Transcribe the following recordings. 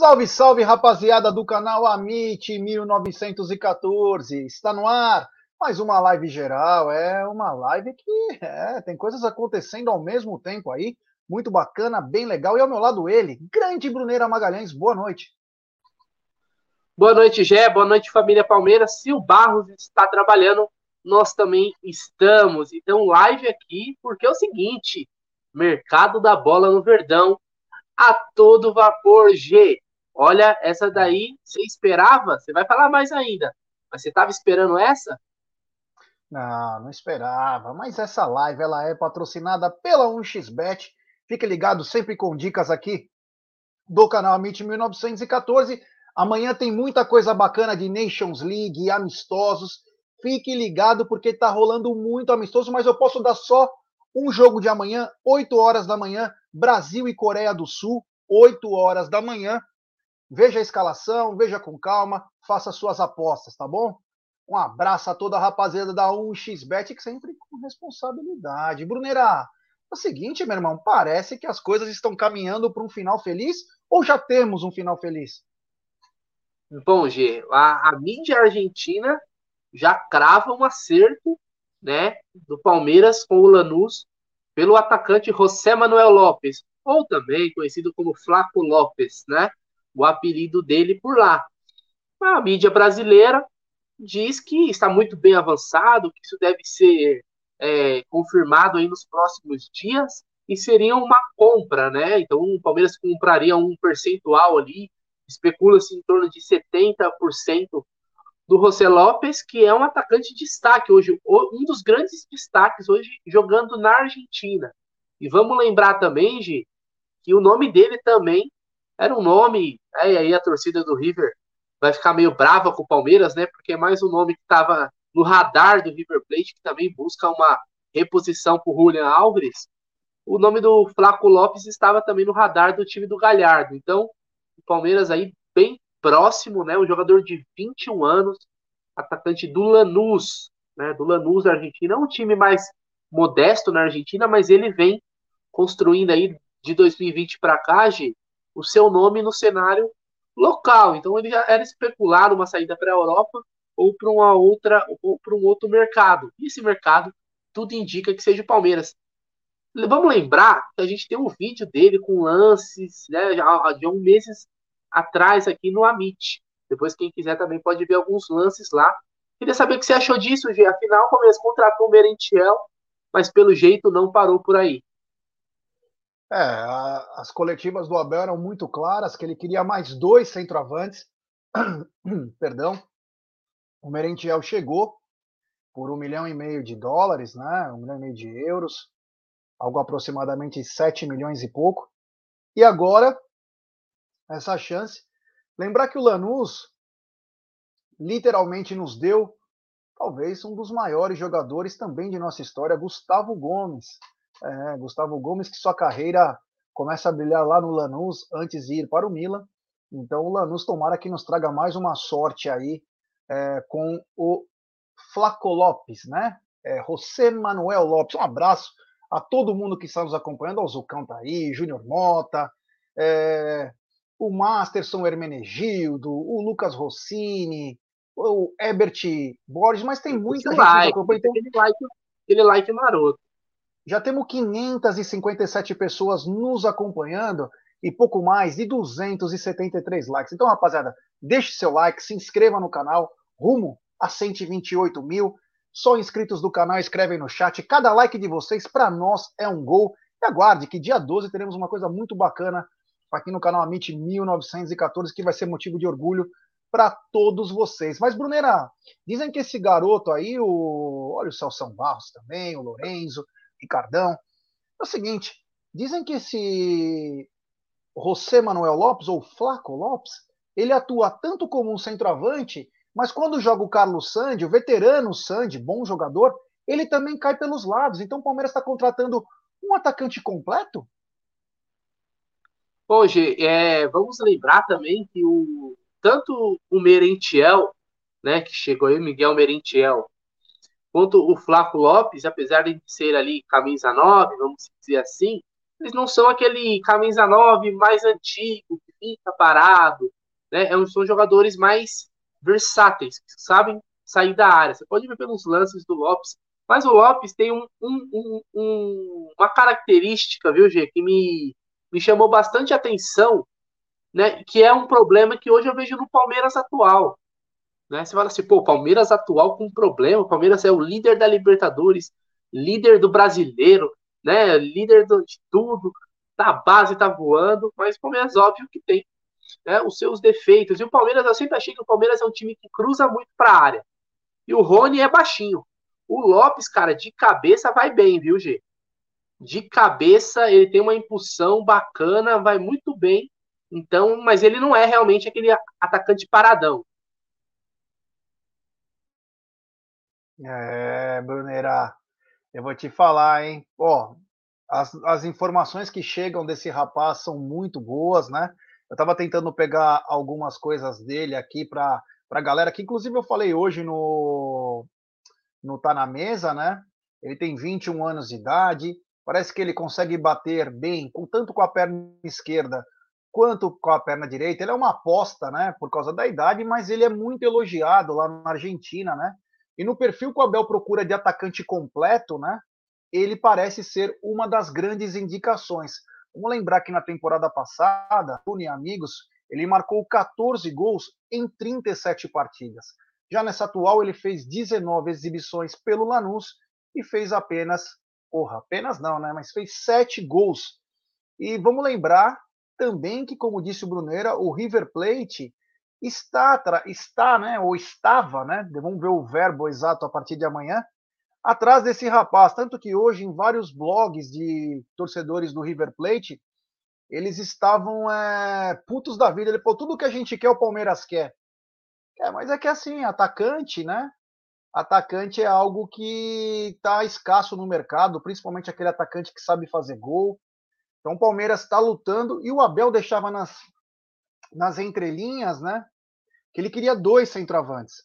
Salve, salve, rapaziada do canal Amit 1914. Está no ar mais uma live geral. É uma live que é, tem coisas acontecendo ao mesmo tempo aí. Muito bacana, bem legal. E ao meu lado ele, grande Bruneira Magalhães. Boa noite. Boa noite, Gé. Boa noite, família Palmeiras. Se o Barros está trabalhando, nós também estamos. Então, live aqui, porque é o seguinte: mercado da bola no Verdão a todo vapor, G. Olha, essa daí você esperava? Você vai falar mais ainda. Mas você estava esperando essa? Não, não esperava. Mas essa live ela é patrocinada pela 1xBet. Fique ligado sempre com dicas aqui do canal Amit 1914. Amanhã tem muita coisa bacana de Nations League amistosos. Fique ligado porque está rolando muito amistoso, mas eu posso dar só um jogo de amanhã, 8 horas da manhã, Brasil e Coreia do Sul, 8 horas da manhã. Veja a escalação, veja com calma, faça suas apostas, tá bom? Um abraço a toda a rapaziada da 1xBet, que sempre com responsabilidade. Brunerá, é o seguinte, meu irmão, parece que as coisas estão caminhando para um final feliz ou já temos um final feliz? Bom, G, a, a mídia argentina já crava um acerto né, do Palmeiras com o Lanús pelo atacante José Manuel Lopes, ou também conhecido como Flaco Lopes, né? O apelido dele por lá. A mídia brasileira diz que está muito bem avançado, que isso deve ser é, confirmado aí nos próximos dias e seria uma compra, né? Então o Palmeiras compraria um percentual ali, especula-se em torno de 70% do José Lopes, que é um atacante de destaque hoje, um dos grandes destaques hoje jogando na Argentina. E vamos lembrar também, Gi, que o nome dele também era um nome, né, e aí a torcida do River vai ficar meio brava com o Palmeiras, né? Porque é mais um nome que estava no radar do River Plate, que também busca uma reposição para o Julian Alves. O nome do Flaco Lopes estava também no radar do time do Galhardo. Então, o Palmeiras aí bem próximo, né? Um jogador de 21 anos, atacante do Lanús, né? Do Lanús da Argentina. É um time mais modesto na Argentina, mas ele vem construindo aí de 2020 para cá, G, o seu nome no cenário local. Então ele já era especulado uma saída para a Europa ou para uma outra ou para um outro mercado. E esse mercado tudo indica que seja o Palmeiras. Vamos lembrar que a gente tem um vídeo dele com lances né, de um meses atrás aqui no Amit. Depois, quem quiser também pode ver alguns lances lá. Queria saber o que você achou disso, Gê. Afinal, o Palmeiras contratou o Merentiel, mas pelo jeito não parou por aí. É, a, as coletivas do Abel eram muito claras que ele queria mais dois centroavantes. Perdão. O Merentiel chegou por um milhão e meio de dólares, né? Um milhão e meio de euros, algo aproximadamente 7 milhões e pouco. E agora, essa chance. Lembrar que o Lanús literalmente nos deu talvez um dos maiores jogadores também de nossa história, Gustavo Gomes. É, Gustavo Gomes, que sua carreira começa a brilhar lá no Lanús antes de ir para o Milan. Então o Lanús tomara que nos traga mais uma sorte aí é, com o Flaco Lopes, né? É, José Manuel Lopes. Um abraço a todo mundo que está nos acompanhando. O Zucão tá aí, Júnior Mota, é, o Masterson Hermenegildo, o Lucas Rossini, o Herbert Borges, mas tem muita gente like, acompanhando. Então... Aquele like, aquele like maroto. Já temos 557 pessoas nos acompanhando e pouco mais de 273 likes. Então, rapaziada, deixe seu like, se inscreva no canal, rumo a 128 mil. Só inscritos do canal escrevem no chat. Cada like de vocês, para nós, é um gol. E aguarde que dia 12 teremos uma coisa muito bacana aqui no canal Amit 1914, que vai ser motivo de orgulho para todos vocês. Mas, Brunera, dizem que esse garoto aí, o. Olha o Celso Barros também, o Lorenzo, Ricardão. É o seguinte, dizem que esse José Manuel Lopes, ou Flaco Lopes, ele atua tanto como um centroavante, mas quando joga o Carlos Sandi, o veterano Sandi, bom jogador, ele também cai pelos lados. Então o Palmeiras está contratando um atacante completo? Hoje, é, vamos lembrar também que o, tanto o Merentiel, né, que chegou aí, Miguel Merentiel, quanto o Flaco Lopes, apesar de ser ali camisa 9, vamos dizer assim, eles não são aquele camisa 9 mais antigo, que fica parado, né? É são jogadores mais versáteis, que sabem sair da área. Você pode ver pelos lances do Lopes, mas o Lopes tem um, um, um, uma característica, viu, Gê, que me, me chamou bastante atenção, né? Que é um problema que hoje eu vejo no Palmeiras atual. Né? Você fala assim, pô, Palmeiras atual com problema, o Palmeiras é o líder da Libertadores, líder do brasileiro, né? Líder de tudo, da base tá voando, mas o Palmeiras, óbvio que tem né, os seus defeitos. E o Palmeiras, eu sempre achei que o Palmeiras é um time que cruza muito para a área. E o Rony é baixinho. O Lopes, cara, de cabeça vai bem, viu, G? De cabeça, ele tem uma impulsão bacana, vai muito bem. Então, mas ele não é realmente aquele atacante paradão. É, Brunera, eu vou te falar, hein? Ó, as, as informações que chegam desse rapaz são muito boas, né? Eu estava tentando pegar algumas coisas dele aqui para a galera, que inclusive eu falei hoje no, no Tá na Mesa, né? Ele tem 21 anos de idade, parece que ele consegue bater bem, com, tanto com a perna esquerda quanto com a perna direita. Ele é uma aposta, né? Por causa da idade, mas ele é muito elogiado lá na Argentina, né? E no perfil que o Abel procura de atacante completo, né? Ele parece ser uma das grandes indicações. Vamos lembrar que na temporada passada, Tune Amigos, ele marcou 14 gols em 37 partidas. Já nessa atual, ele fez 19 exibições pelo Lanús e fez apenas, porra, apenas não, né? Mas fez 7 gols. E vamos lembrar também que, como disse o Brunera, o River Plate está, está, né, ou estava, né, vamos ver o verbo exato a partir de amanhã, atrás desse rapaz. Tanto que hoje, em vários blogs de torcedores do River Plate, eles estavam é, putos da vida. Ele falou: tudo que a gente quer, o Palmeiras quer. É, mas é que assim, atacante, né? Atacante é algo que está escasso no mercado, principalmente aquele atacante que sabe fazer gol. Então o Palmeiras está lutando e o Abel deixava nas, nas entrelinhas, né? Que ele queria dois centroavantes.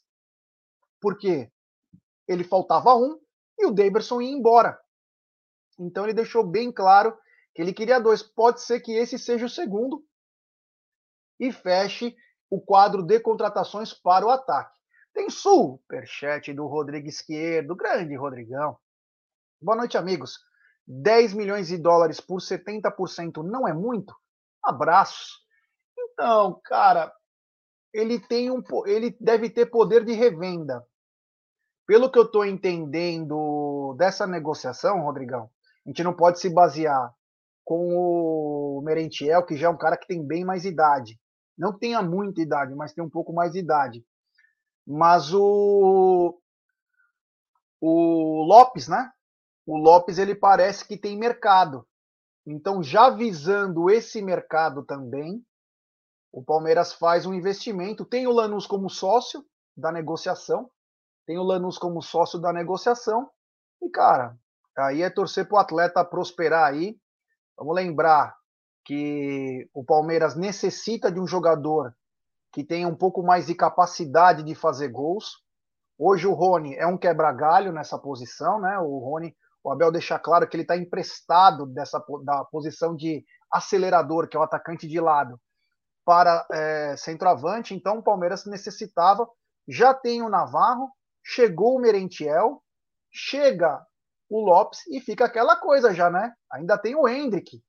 Por quê? Ele faltava um e o Davidson ia embora. Então ele deixou bem claro que ele queria dois. Pode ser que esse seja o segundo e feche o quadro de contratações para o ataque. Tem superchat do Rodrigo Esquerdo, grande Rodrigão. Boa noite, amigos. 10 milhões de dólares por 70% não é muito? Abraços. Então, cara, ele tem um, ele deve ter poder de revenda. Pelo que eu estou entendendo dessa negociação, Rodrigão, a gente não pode se basear com o Merentiel, que já é um cara que tem bem mais idade. Não tenha muita idade, mas tem um pouco mais de idade. Mas o, o Lopes, né? O Lopes ele parece que tem mercado. Então, já visando esse mercado também, o Palmeiras faz um investimento. Tem o Lanús como sócio da negociação, tem o Lanús como sócio da negociação. E, cara, aí é torcer para o atleta prosperar aí. Vamos lembrar que o Palmeiras necessita de um jogador que tenha um pouco mais de capacidade de fazer gols. Hoje o Rony é um quebra-galho nessa posição, né? O Rony, o Abel deixa claro que ele está emprestado dessa da posição de acelerador, que é o atacante de lado para é, centroavante, então o Palmeiras necessitava. Já tem o Navarro, chegou o Merentiel, chega o Lopes e fica aquela coisa já, né? Ainda tem o Hendrick,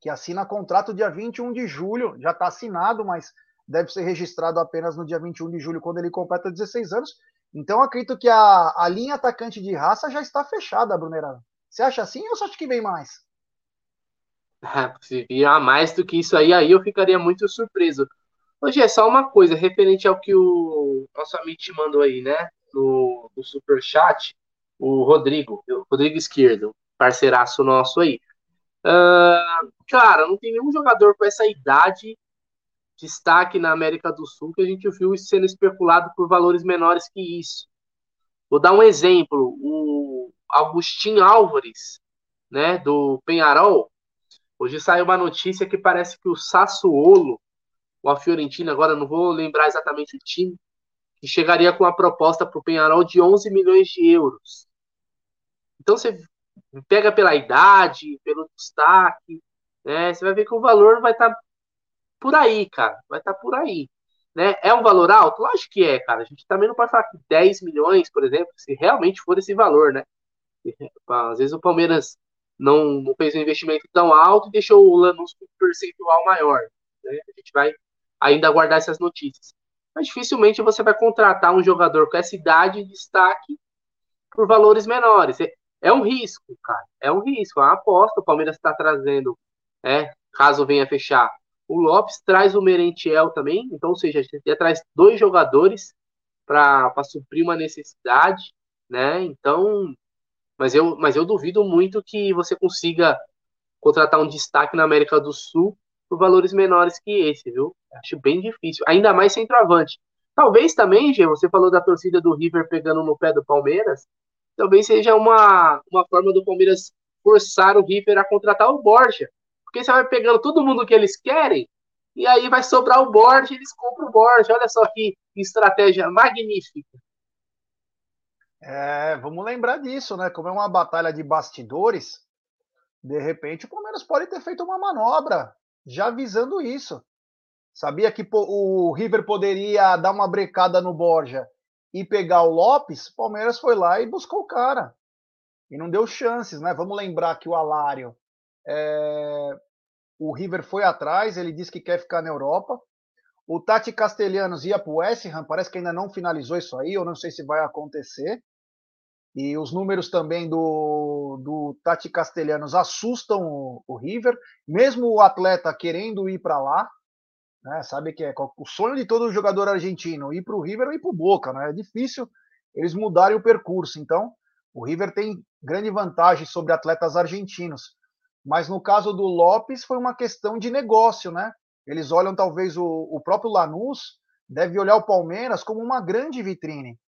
que assina contrato dia 21 de julho, já está assinado, mas deve ser registrado apenas no dia 21 de julho, quando ele completa 16 anos. Então acredito que a, a linha atacante de raça já está fechada, Brunerano. Você acha assim ou você acha que vem mais? Se virar mais do que isso aí, aí eu ficaria muito surpreso. Hoje é só uma coisa, referente ao que o nosso amigo te mandou aí, né? No, no super chat, o Rodrigo, o Rodrigo Esquerdo, parceiraço nosso aí. Uh, cara, não tem nenhum jogador com essa idade, destaque na América do Sul, que a gente viu sendo especulado por valores menores que isso. Vou dar um exemplo. O Agostinho Álvares, né, do Penharol, Hoje saiu uma notícia que parece que o Sassuolo, ou a Fiorentina, agora não vou lembrar exatamente o time, que chegaria com uma proposta para o Penharol de 11 milhões de euros. Então você pega pela idade, pelo destaque, né? Você vai ver que o valor vai estar tá por aí, cara. Vai estar tá por aí. Né? É um valor alto? Lógico que é, cara. A gente também não pode falar que 10 milhões, por exemplo, se realmente for esse valor, né? Às vezes o Palmeiras não, não fez um investimento tão alto e deixou o Lanús com um percentual maior. Né? A gente vai ainda aguardar essas notícias. Mas dificilmente você vai contratar um jogador com essa idade de destaque por valores menores. É, é um risco, cara. É um risco. É uma aposta. O Palmeiras está trazendo, é, caso venha fechar, o Lopes traz o Merentiel também. Então, ou seja, a gente já traz dois jogadores para suprir uma necessidade, né? Então, mas eu, mas eu duvido muito que você consiga contratar um destaque na América do Sul por valores menores que esse, viu? Acho bem difícil. Ainda mais centroavante. Talvez também, Gê, você falou da torcida do River pegando no pé do Palmeiras. Talvez seja uma, uma forma do Palmeiras forçar o River a contratar o Borja. Porque você vai pegando todo mundo que eles querem, e aí vai sobrar o Borja, eles compram o Borja. Olha só que estratégia magnífica. É, vamos lembrar disso, né? Como é uma batalha de bastidores, de repente o Palmeiras pode ter feito uma manobra já visando isso. Sabia que o River poderia dar uma brecada no Borja e pegar o Lopes? O Palmeiras foi lá e buscou o cara. E não deu chances, né? Vamos lembrar que o Alário, é... o River foi atrás, ele disse que quer ficar na Europa. O Tati Castelhanos ia para o West Ham, parece que ainda não finalizou isso aí, eu não sei se vai acontecer. E os números também do, do Tati Castelhanos assustam o, o River, mesmo o atleta querendo ir para lá, né, sabe que é o sonho de todo jogador argentino, ir para o River ou ir para o Boca, né, é difícil eles mudarem o percurso. Então, o River tem grande vantagem sobre atletas argentinos. Mas no caso do Lopes, foi uma questão de negócio, né? Eles olham talvez o, o próprio Lanús deve olhar o Palmeiras como uma grande vitrine.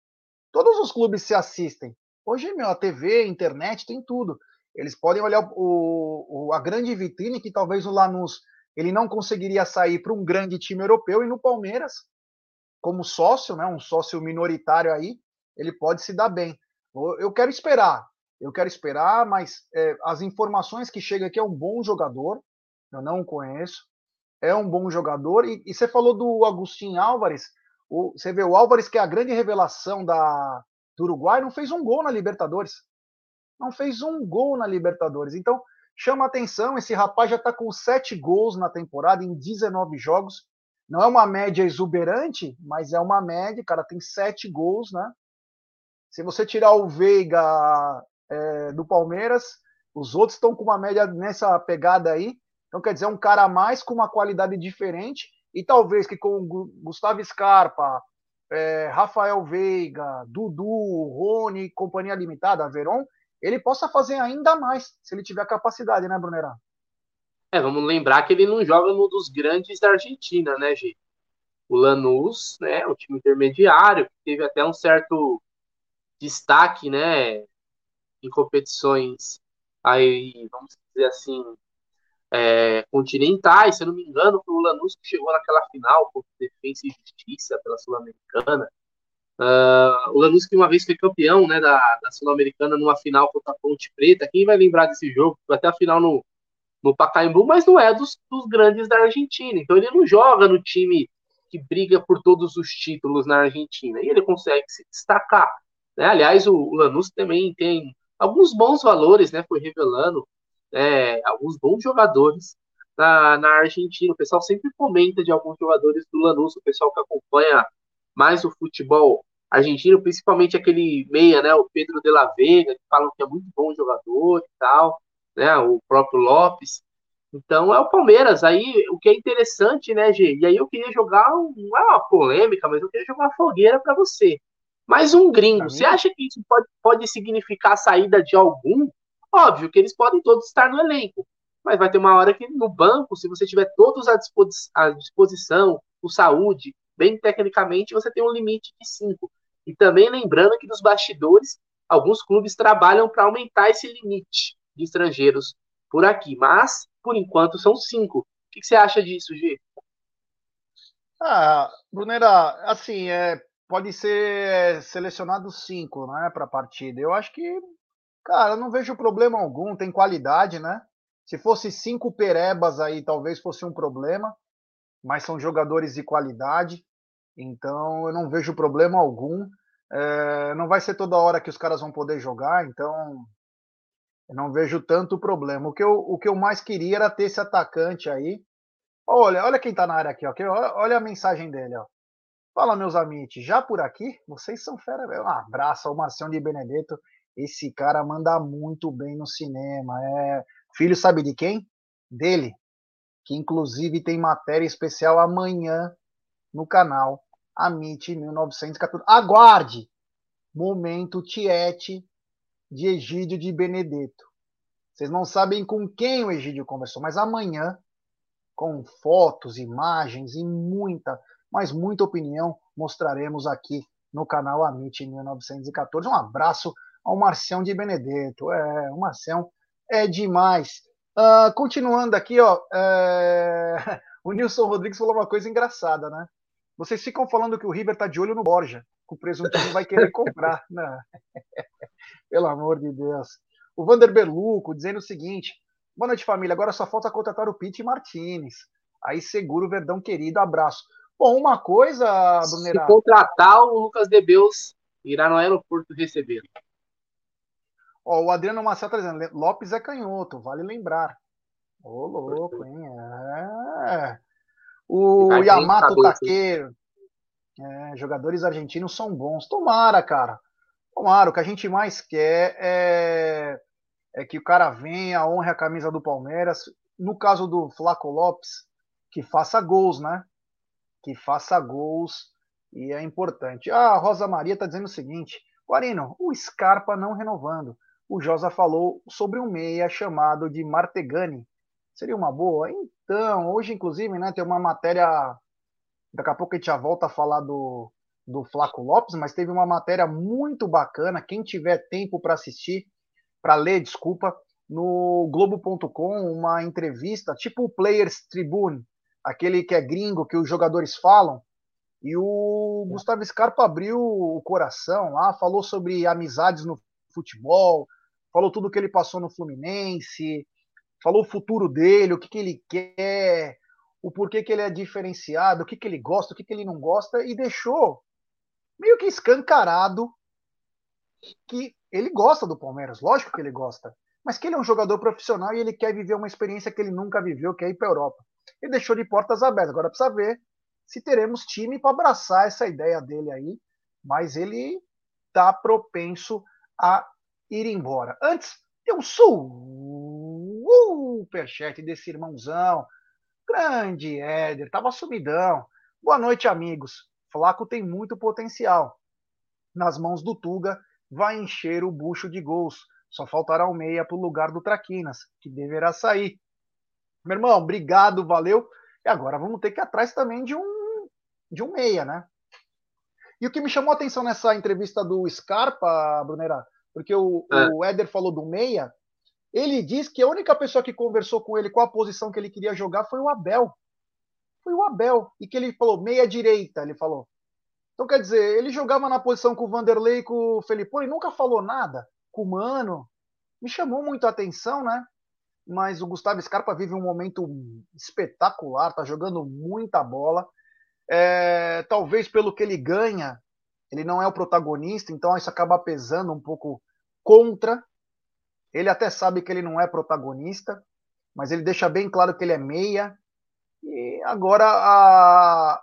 Todos os clubes se assistem. Hoje, meu, a TV, a internet, tem tudo. Eles podem olhar o, o, a grande vitrine que talvez o Lanús ele não conseguiria sair para um grande time europeu e no Palmeiras, como sócio, né, um sócio minoritário aí, ele pode se dar bem. Eu quero esperar, eu quero esperar, mas é, as informações que chegam aqui é um bom jogador, eu não o conheço, é um bom jogador. E, e você falou do Agostinho Álvares. O, você vê o Álvares, que é a grande revelação da, do Uruguai, não fez um gol na Libertadores. Não fez um gol na Libertadores. Então, chama atenção: esse rapaz já está com sete gols na temporada, em 19 jogos. Não é uma média exuberante, mas é uma média. cara tem sete gols, né? Se você tirar o Veiga é, do Palmeiras, os outros estão com uma média nessa pegada aí. Então, quer dizer, é um cara a mais com uma qualidade diferente e talvez que com Gustavo Scarpa, é, Rafael Veiga, Dudu, Rony, Companhia Limitada, Veron, ele possa fazer ainda mais, se ele tiver capacidade, né, Brunerá? É, vamos lembrar que ele não joga no dos grandes da Argentina, né, Gi? O Lanús, né, o time intermediário, que teve até um certo destaque, né, em competições aí, vamos dizer assim, é, continentais, se eu não me engano, foi o Lanús que chegou naquela final contra Defesa e Justiça pela Sul-Americana. Uh, o Lanús que uma vez foi campeão né, da, da Sul-Americana numa final contra a Ponte Preta. Quem vai lembrar desse jogo? Foi até a final no, no Pacaembu, mas não é dos, dos grandes da Argentina. Então ele não joga no time que briga por todos os títulos na Argentina. E ele consegue se destacar. Né? Aliás, o, o Lanús também tem alguns bons valores, né? Foi revelando é, alguns bons jogadores na, na Argentina. O pessoal sempre comenta de alguns jogadores do Lanús, o pessoal que acompanha mais o futebol argentino, principalmente aquele meia, né? O Pedro de la Vega, que falam que é muito bom jogador e tal, né? O próprio Lopes. Então é o Palmeiras. Aí o que é interessante, né, Gê? E aí eu queria jogar, não é uma polêmica, mas eu queria jogar uma fogueira para você. Mais um gringo. Você acha que isso pode, pode significar a saída de algum? Óbvio que eles podem todos estar no elenco, mas vai ter uma hora que no banco, se você tiver todos à, disposi à disposição, o saúde, bem tecnicamente, você tem um limite de cinco. E também lembrando que nos bastidores, alguns clubes trabalham para aumentar esse limite de estrangeiros por aqui, mas por enquanto são cinco. O que, que você acha disso, G? Ah, Brunera, assim, é, pode ser selecionado cinco, né, para a partida. Eu acho que, cara, não vejo problema algum, tem qualidade, né? Se fosse cinco perebas aí, talvez fosse um problema, mas são jogadores de qualidade, então eu não vejo problema algum. É, não vai ser toda hora que os caras vão poder jogar, então eu não vejo tanto problema. O que eu, o que eu mais queria era ter esse atacante aí. Olha, olha quem tá na área aqui, ó. Olha a mensagem dele, ó. Fala, meus amigos, já por aqui? Vocês são fera, velho. Um abraço ao Marcião de Benedetto. Esse cara manda muito bem no cinema. É filho, sabe de quem? Dele. Que inclusive tem matéria especial amanhã no canal Amit 1914. Aguarde! Momento Tiete de Egídio de Benedetto. Vocês não sabem com quem o Egídio conversou, mas amanhã, com fotos, imagens e muita, mas muita opinião, mostraremos aqui no canal Amit 1914. Um abraço ao Marcião de Benedetto. É, o Marcião é demais. Uh, continuando aqui, ó, é... o Nilson Rodrigues falou uma coisa engraçada, né? Vocês ficam falando que o River tá de olho no Borja, que o presuntinho vai querer comprar. Não. Pelo amor de Deus. O Vander Berluco dizendo o seguinte: boa noite, família. Agora só falta contratar o Pete Martinez. Aí segura o Verdão querido, abraço. Bom, uma coisa. Se contratar, o Lucas Debeus irá no aeroporto receber. Ó, o Adriano Marcelo está dizendo: Lopes é canhoto, vale lembrar. Ô, louco, hein? É. O Yamato Taqueiro. É, jogadores argentinos são bons. Tomara, cara. Tomara, o que a gente mais quer é, é que o cara venha, honre a camisa do Palmeiras. No caso do Flaco Lopes, que faça gols, né? Que faça gols e é importante. Ah, a Rosa Maria está dizendo o seguinte: Guarino, o Scarpa não renovando. O Josa falou sobre um meia chamado de Martegani. Seria uma boa? Então, hoje, inclusive, né, tem uma matéria. Daqui a pouco a gente já volta a falar do, do Flaco Lopes, mas teve uma matéria muito bacana. Quem tiver tempo para assistir, para ler, desculpa, no Globo.com, uma entrevista, tipo o Players Tribune, aquele que é gringo, que os jogadores falam. E o Gustavo Scarpa abriu o coração lá, falou sobre amizades no futebol, falou tudo que ele passou no Fluminense, falou o futuro dele, o que, que ele quer, o porquê que ele é diferenciado, o que, que ele gosta, o que, que ele não gosta, e deixou meio que escancarado que ele gosta do Palmeiras, lógico que ele gosta, mas que ele é um jogador profissional e ele quer viver uma experiência que ele nunca viveu, que é ir para a Europa. Ele deixou de portas abertas. Agora precisa ver se teremos time para abraçar essa ideia dele aí, mas ele está propenso a ir embora. Antes, tem um superchat desse irmãozão. Grande Éder, tava sumidão. Boa noite, amigos. Flaco tem muito potencial. Nas mãos do Tuga, vai encher o bucho de gols. Só faltará o meia para o lugar do Traquinas, que deverá sair. Meu irmão, obrigado, valeu. E agora vamos ter que ir atrás também de um, de um meia, né? E o que me chamou a atenção nessa entrevista do Scarpa, Brunera, porque o, é. o Éder falou do meia, ele diz que a única pessoa que conversou com ele com a posição que ele queria jogar foi o Abel foi o Abel. E que ele falou, meia direita, ele falou. Então, quer dizer, ele jogava na posição com o Vanderlei e com o Felipe, e nunca falou nada com o Mano. Me chamou muito a atenção, né? mas o Gustavo Scarpa vive um momento espetacular, tá jogando muita bola. É, talvez pelo que ele ganha, ele não é o protagonista, então isso acaba pesando um pouco contra. Ele até sabe que ele não é protagonista, mas ele deixa bem claro que ele é meia. E agora a,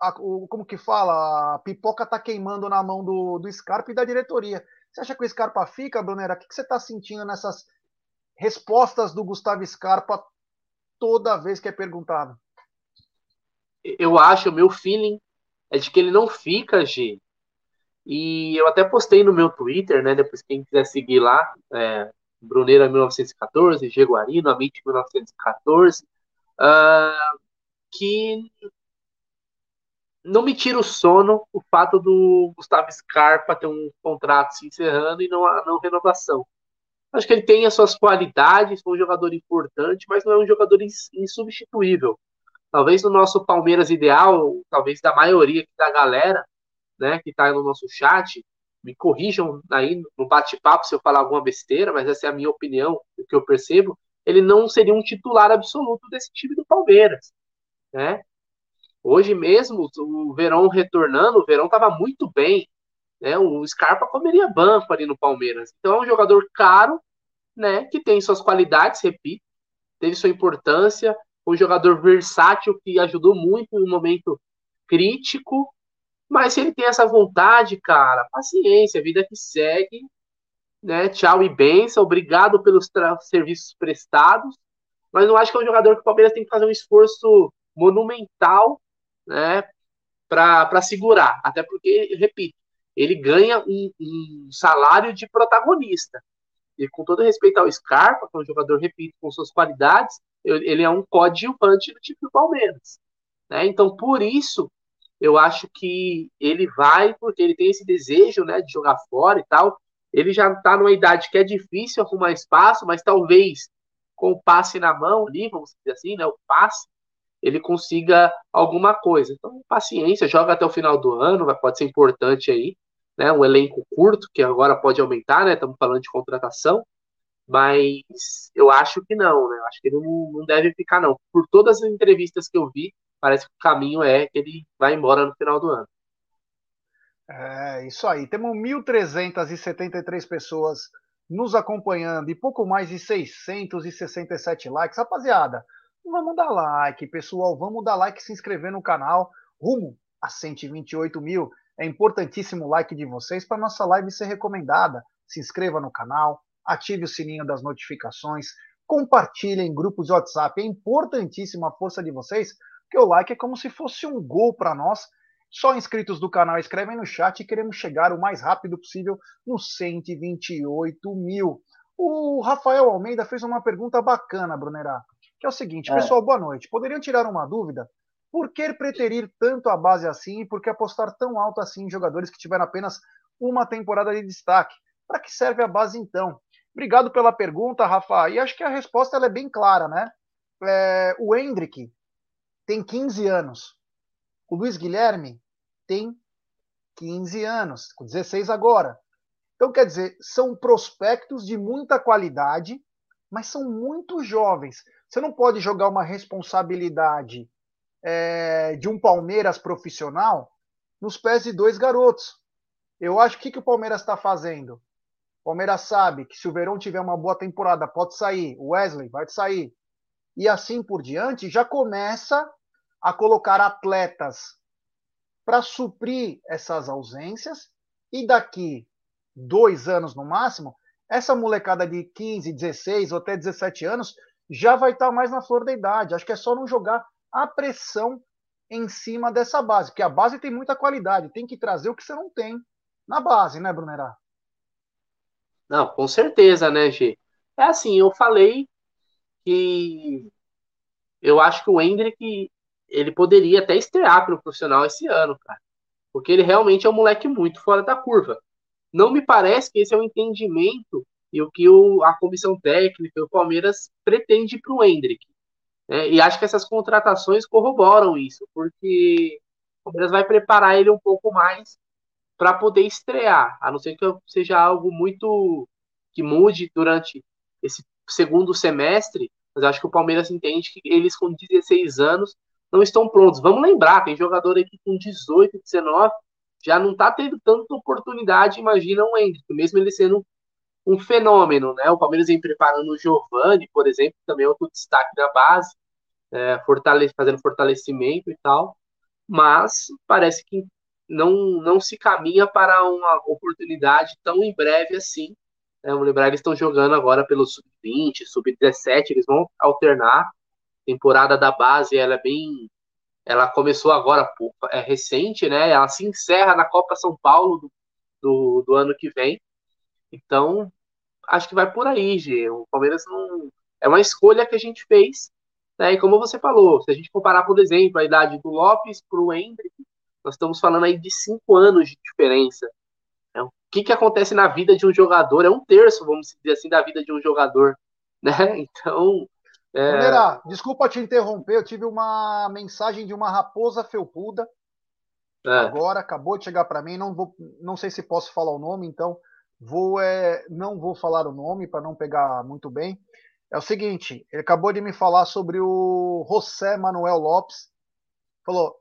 a o, como que fala? A pipoca tá queimando na mão do, do Scarpa e da diretoria. Você acha que o Scarpa fica, Brunera? O que, que você está sentindo nessas respostas do Gustavo Scarpa toda vez que é perguntado? Eu acho, o meu feeling é de que ele não fica, G. E eu até postei no meu Twitter, né? Depois quem quiser seguir lá, é, Bruneira 1914, G Guarino, Amit 1914, uh, que não me tira o sono o fato do Gustavo Scarpa ter um contrato se encerrando e não a não renovação. Acho que ele tem as suas qualidades, foi um jogador importante, mas não é um jogador insubstituível. Talvez no nosso Palmeiras ideal, talvez da maioria da galera, né, que está no nosso chat, me corrijam aí no bate-papo se eu falar alguma besteira, mas essa é a minha opinião, o que eu percebo, ele não seria um titular absoluto desse time do Palmeiras, né? Hoje mesmo, o Verão retornando, o Verão estava muito bem. Né? O Scarpa comeria banco ali no Palmeiras. Então é um jogador caro, né? Que tem suas qualidades, repito, teve sua importância, um jogador versátil que ajudou muito em um momento crítico. Mas se ele tem essa vontade, cara, paciência, vida que segue, né? Tchau e benção, obrigado pelos serviços prestados. Mas não acho que é um jogador que o Palmeiras tem que fazer um esforço monumental né, para segurar. Até porque, repito, ele ganha um, um, salário de protagonista. E com todo respeito ao Scarpa, que é um jogador, repito, com suas qualidades, ele é um coadjuvante do time do Palmeiras. Né? Então, por isso, eu acho que ele vai, porque ele tem esse desejo né, de jogar fora e tal. Ele já está numa idade que é difícil arrumar espaço, mas talvez com o passe na mão ali, vamos dizer assim, né, o passe, ele consiga alguma coisa. Então, paciência, joga até o final do ano, pode ser importante aí, né? Um elenco curto, que agora pode aumentar, né? Estamos falando de contratação, mas eu acho que não, né? Eu acho que ele não, não deve ficar, não. Por todas as entrevistas que eu vi, parece que o caminho é que ele vai embora no final do ano. É, isso aí. Temos 1.373 pessoas nos acompanhando e pouco mais de 667 likes. Rapaziada, Vamos dar like, pessoal. Vamos dar like e se inscrever no canal. Rumo a 128 mil. É importantíssimo o like de vocês para nossa live ser recomendada. Se inscreva no canal, ative o sininho das notificações, compartilhe em grupos de WhatsApp. É importantíssima a força de vocês, porque o like é como se fosse um gol para nós. Só inscritos do canal escrevem no chat e queremos chegar o mais rápido possível nos 128 mil. O Rafael Almeida fez uma pergunta bacana, Brunerá que é o seguinte, é. pessoal, boa noite. Poderiam tirar uma dúvida? Por que preterir tanto a base assim e por que apostar tão alto assim em jogadores que tiveram apenas uma temporada de destaque? Para que serve a base então? Obrigado pela pergunta, Rafa. E acho que a resposta é bem clara, né? É, o Hendrick tem 15 anos. O Luiz Guilherme tem 15 anos, com 16 agora. Então, quer dizer, são prospectos de muita qualidade, mas são muito jovens. Você não pode jogar uma responsabilidade é, de um Palmeiras profissional nos pés de dois garotos. Eu acho que o que o Palmeiras está fazendo? Palmeiras sabe que se o Verão tiver uma boa temporada, pode sair. O Wesley vai sair. E assim por diante, já começa a colocar atletas para suprir essas ausências. E daqui dois anos no máximo, essa molecada de 15, 16 ou até 17 anos já vai estar tá mais na flor da idade. Acho que é só não jogar a pressão em cima dessa base, porque a base tem muita qualidade, tem que trazer o que você não tem na base, né, Brunerá? Não, com certeza, né, G? É assim, eu falei que eu acho que o Hendrick ele poderia até estrear para o profissional esse ano, cara. Porque ele realmente é um moleque muito fora da curva. Não me parece que esse é o entendimento e o que o, a comissão técnica, o Palmeiras, pretende para o Hendrick. Né? E acho que essas contratações corroboram isso, porque o Palmeiras vai preparar ele um pouco mais para poder estrear, a não ser que seja algo muito que mude durante esse segundo semestre, mas acho que o Palmeiras entende que eles com 16 anos não estão prontos. Vamos lembrar, tem jogador aqui com 18, 19, já não está tendo tanta oportunidade, imagina o Hendrick, mesmo ele sendo um fenômeno, né? O Palmeiras vem preparando o Giovani, por exemplo, também é outro destaque na base, é, fortale fazendo fortalecimento e tal, mas parece que não, não se caminha para uma oportunidade tão em breve assim. É, vamos lembrar, eles estão jogando agora pelo sub-20, sub-17, eles vão alternar. temporada da base ela é bem. Ela começou agora, é recente, né? Ela se encerra na Copa São Paulo do, do, do ano que vem. Então, acho que vai por aí, G. O Palmeiras não. É uma escolha que a gente fez. Né? E como você falou, se a gente comparar, por exemplo, a idade do Lopes para o Hendrick, nós estamos falando aí de cinco anos de diferença. É, o que, que acontece na vida de um jogador? É um terço, vamos dizer assim, da vida de um jogador. Né? Então. É... desculpa te interromper, eu tive uma mensagem de uma raposa felpuda. É. Agora acabou de chegar para mim, não vou, não sei se posso falar o nome, então vou é, não vou falar o nome para não pegar muito bem. É o seguinte, ele acabou de me falar sobre o José Manuel Lopes. Falou,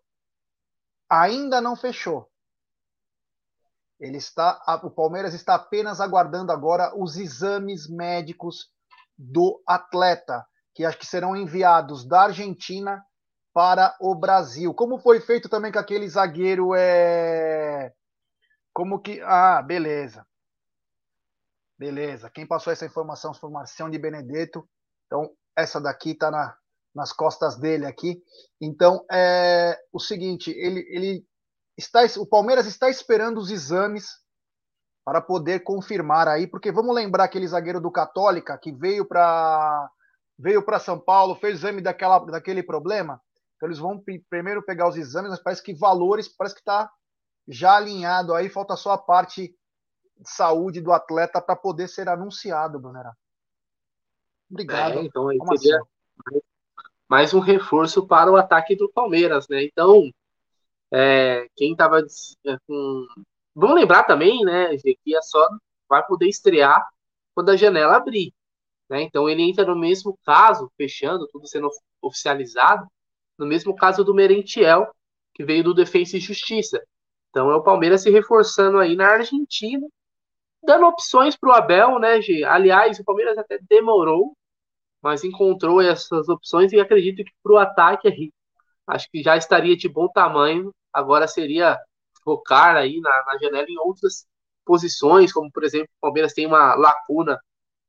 ainda não fechou. Ele está, o Palmeiras está apenas aguardando agora os exames médicos do atleta, que acho que serão enviados da Argentina para o Brasil. Como foi feito também com aquele zagueiro é como que ah, beleza. Beleza. Quem passou essa informação foi o Marcião de Benedetto. Então, essa daqui está na, nas costas dele aqui. Então, é o seguinte, ele, ele está, o Palmeiras está esperando os exames para poder confirmar aí, porque vamos lembrar aquele zagueiro do Católica que veio para veio para São Paulo, fez exame daquela, daquele problema. Então eles vão primeiro pegar os exames, mas parece que valores, parece que está já alinhado aí, falta só a parte de saúde do atleta para poder ser anunciado, Brunera. Obrigado. É, então aí seria mais um reforço para o ataque do Palmeiras, né? Então, é, quem estava é, com. Vamos lembrar também, né, que é só vai poder estrear quando a janela abrir. Né? Então ele entra no mesmo caso, fechando, tudo sendo oficializado, no mesmo caso do Merentiel, que veio do Defensa e Justiça. Então é o Palmeiras se reforçando aí na Argentina, dando opções para o Abel, né, G? Aliás, o Palmeiras até demorou mas encontrou essas opções e acredito que para o ataque acho que já estaria de bom tamanho. Agora seria focar aí na, na janela em outras posições, como por exemplo, o Palmeiras tem uma lacuna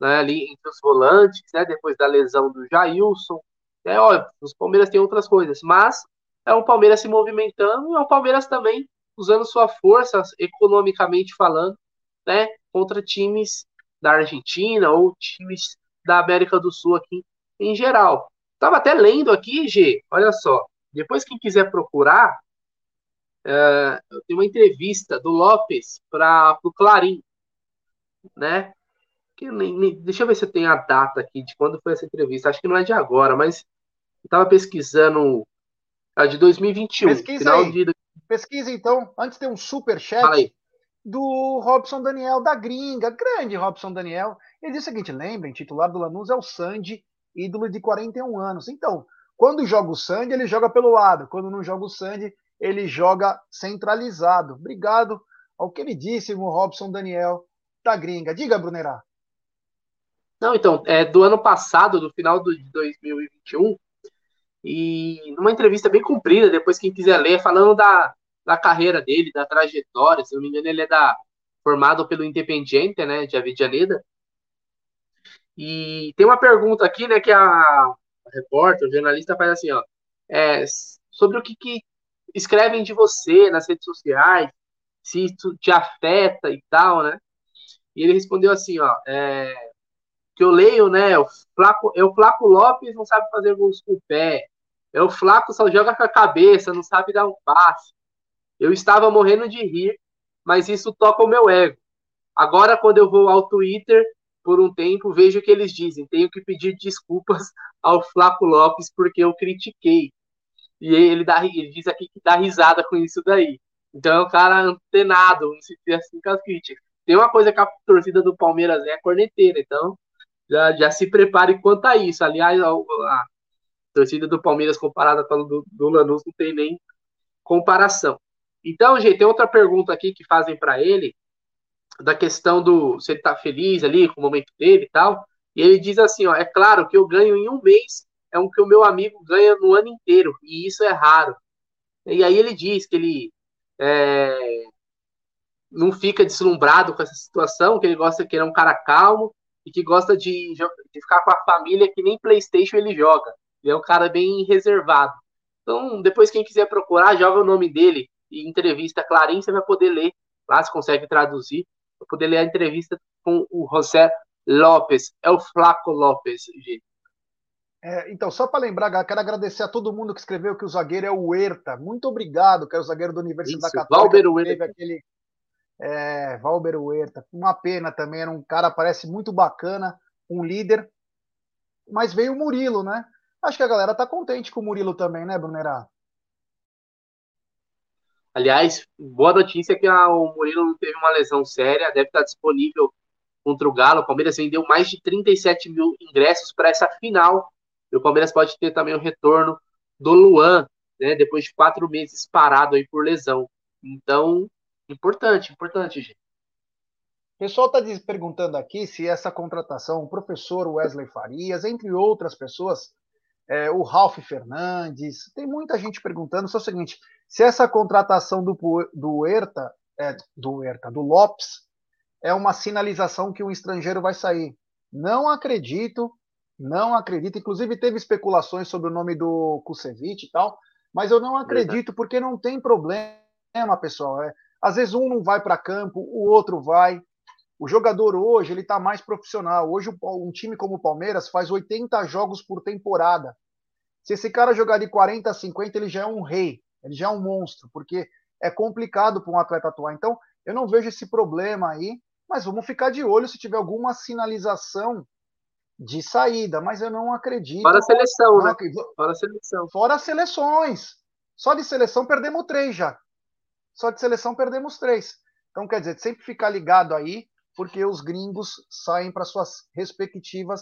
né, ali entre os volantes, né, depois da lesão do Jailson. É óbvio, os Palmeiras têm outras coisas, mas é um Palmeiras se movimentando e é um Palmeiras também usando sua força, economicamente falando, né, contra times da Argentina ou times da América do Sul aqui em geral. Tava até lendo aqui, G, olha só. Depois, quem quiser procurar, é, tem uma entrevista do Lopes para o Clarim, né? Que nem, nem, deixa eu ver se eu tenho a data aqui de quando foi essa entrevista. Acho que não é de agora, mas eu tava pesquisando a de 2021. Pesquisa final aí. De... Pesquisa então. Antes tem um super chat do Robson Daniel da Gringa, grande Robson Daniel. Ele diz o seguinte: lembrem, titular do Lanús é o Sandy, ídolo de 41 anos. Então, quando joga o Sandy, ele joga pelo lado. Quando não joga o Sandy, ele joga centralizado. Obrigado ao que ele disse, o Robson Daniel da Gringa. Diga, Brunerá. Não, então, é do ano passado, do final de 2021, e numa entrevista bem comprida, depois quem quiser ler, falando da, da carreira dele, da trajetória, se não me engano, ele é da, formado pelo Independiente, né, de Avellaneda, e tem uma pergunta aqui, né, que a, repórter, o jornalista faz assim, ó, é, sobre o que, que escrevem de você nas redes sociais, se isso te afeta e tal, né? E ele respondeu assim, ó, é, que eu leio, né, o Flaco, é o Flaco Lopes não sabe fazer gols com o pé, é o Flaco só joga com a cabeça, não sabe dar um passe. Eu estava morrendo de rir, mas isso toca o meu ego. Agora, quando eu vou ao Twitter, por um tempo, vejo o que eles dizem. Tenho que pedir desculpas ao Flaco Lopes porque eu critiquei. E ele, dá, ele diz aqui que dá risada com isso daí. Então é um cara antenado, vamos dizer assim, com as críticas. Tem uma coisa que a torcida do Palmeiras é a corneteira, então já, já se prepare quanto a isso. Aliás, a, a torcida do Palmeiras comparada com a do, do Lanús não tem nem comparação. Então, gente, tem outra pergunta aqui que fazem para ele, da questão do se ele tá feliz ali com o momento dele e tal. E ele diz assim: ó, é claro que eu ganho em um mês é um que o meu amigo ganha no ano inteiro, e isso é raro. E aí ele diz que ele é, não fica deslumbrado com essa situação, que ele gosta que ele é um cara calmo e que gosta de, de ficar com a família que nem Playstation ele joga. Ele é um cara bem reservado. Então, depois quem quiser procurar, joga o nome dele e entrevista Clarim, você vai poder ler. Lá se consegue traduzir, vai poder ler a entrevista com o José Lopes. É o Flaco Lopes, gente. É, então, só para lembrar, quero agradecer a todo mundo que escreveu que o zagueiro é o Huerta. Muito obrigado, que é o zagueiro da Universidade Isso, Católica. Valber Huerta. Teve aquele, é, Valber Huerta. Uma pena também, era um cara, parece muito bacana, um líder. Mas veio o Murilo, né? Acho que a galera tá contente com o Murilo também, né, Brunerá? Aliás, boa notícia é que a, o Murilo não teve uma lesão séria, deve estar disponível contra o Galo. O Palmeiras vendeu mais de 37 mil ingressos para essa final. E o Palmeiras pode ter também o retorno do Luan, né, depois de quatro meses parado aí por lesão. Então, importante, importante, gente. O pessoal está perguntando aqui se essa contratação, o professor Wesley Farias, entre outras pessoas, é, o Ralph Fernandes, tem muita gente perguntando. Só o seguinte: se essa contratação do, do Herta, é, do Herta, do Lopes, é uma sinalização que um estrangeiro vai sair. Não acredito, não acredito. Inclusive, teve especulações sobre o nome do Kusevich e tal, mas eu não acredito, porque não tem problema, pessoal. É, às vezes um não vai para campo, o outro vai. O jogador hoje ele está mais profissional. Hoje um time como o Palmeiras faz 80 jogos por temporada. Se esse cara jogar de 40 a 50, ele já é um rei, ele já é um monstro, porque é complicado para um atleta atuar. Então, eu não vejo esse problema aí, mas vamos ficar de olho se tiver alguma sinalização de saída, mas eu não acredito. Fora a seleção, né? Fora a seleção. Fora as seleções. Só de seleção perdemos três já. Só de seleção perdemos três. Então, quer dizer, sempre ficar ligado aí, porque os gringos saem para suas respectivas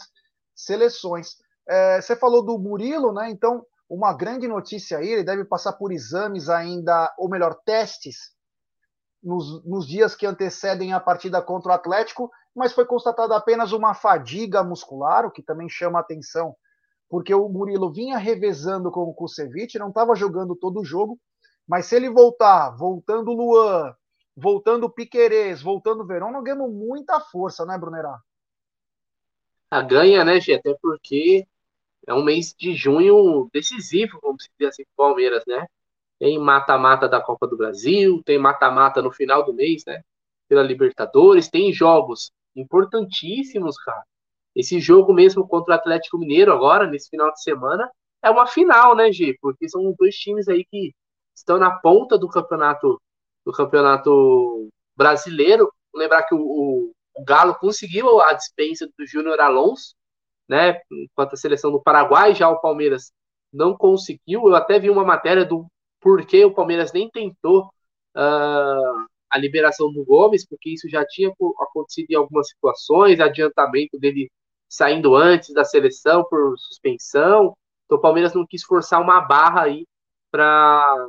seleções. É, você falou do Murilo, né? Então, uma grande notícia aí, ele deve passar por exames ainda, ou melhor, testes, nos, nos dias que antecedem a partida contra o Atlético, mas foi constatada apenas uma fadiga muscular, o que também chama atenção, porque o Murilo vinha revezando com o Kusevich, não estava jogando todo o jogo, mas se ele voltar, voltando o Luan, voltando o Piquerez, voltando o Verão, nós ganhamos muita força, né, Brunerá? A ganha, né, Gê? Até porque é um mês de junho decisivo, vamos dizer assim, para o Palmeiras, né? Tem mata-mata da Copa do Brasil, tem mata-mata no final do mês, né? Pela Libertadores, tem jogos importantíssimos, cara. Esse jogo mesmo contra o Atlético Mineiro agora, nesse final de semana, é uma final, né, G? Porque são dois times aí que estão na ponta do campeonato do campeonato brasileiro. Vou lembrar que o, o, o Galo conseguiu a dispensa do Júnior Alonso, né? Enquanto a seleção do Paraguai, já o Palmeiras não conseguiu. Eu até vi uma matéria do porquê o Palmeiras nem tentou uh, a liberação do Gomes, porque isso já tinha acontecido em algumas situações, adiantamento dele saindo antes da seleção por suspensão. Então o Palmeiras não quis forçar uma barra aí para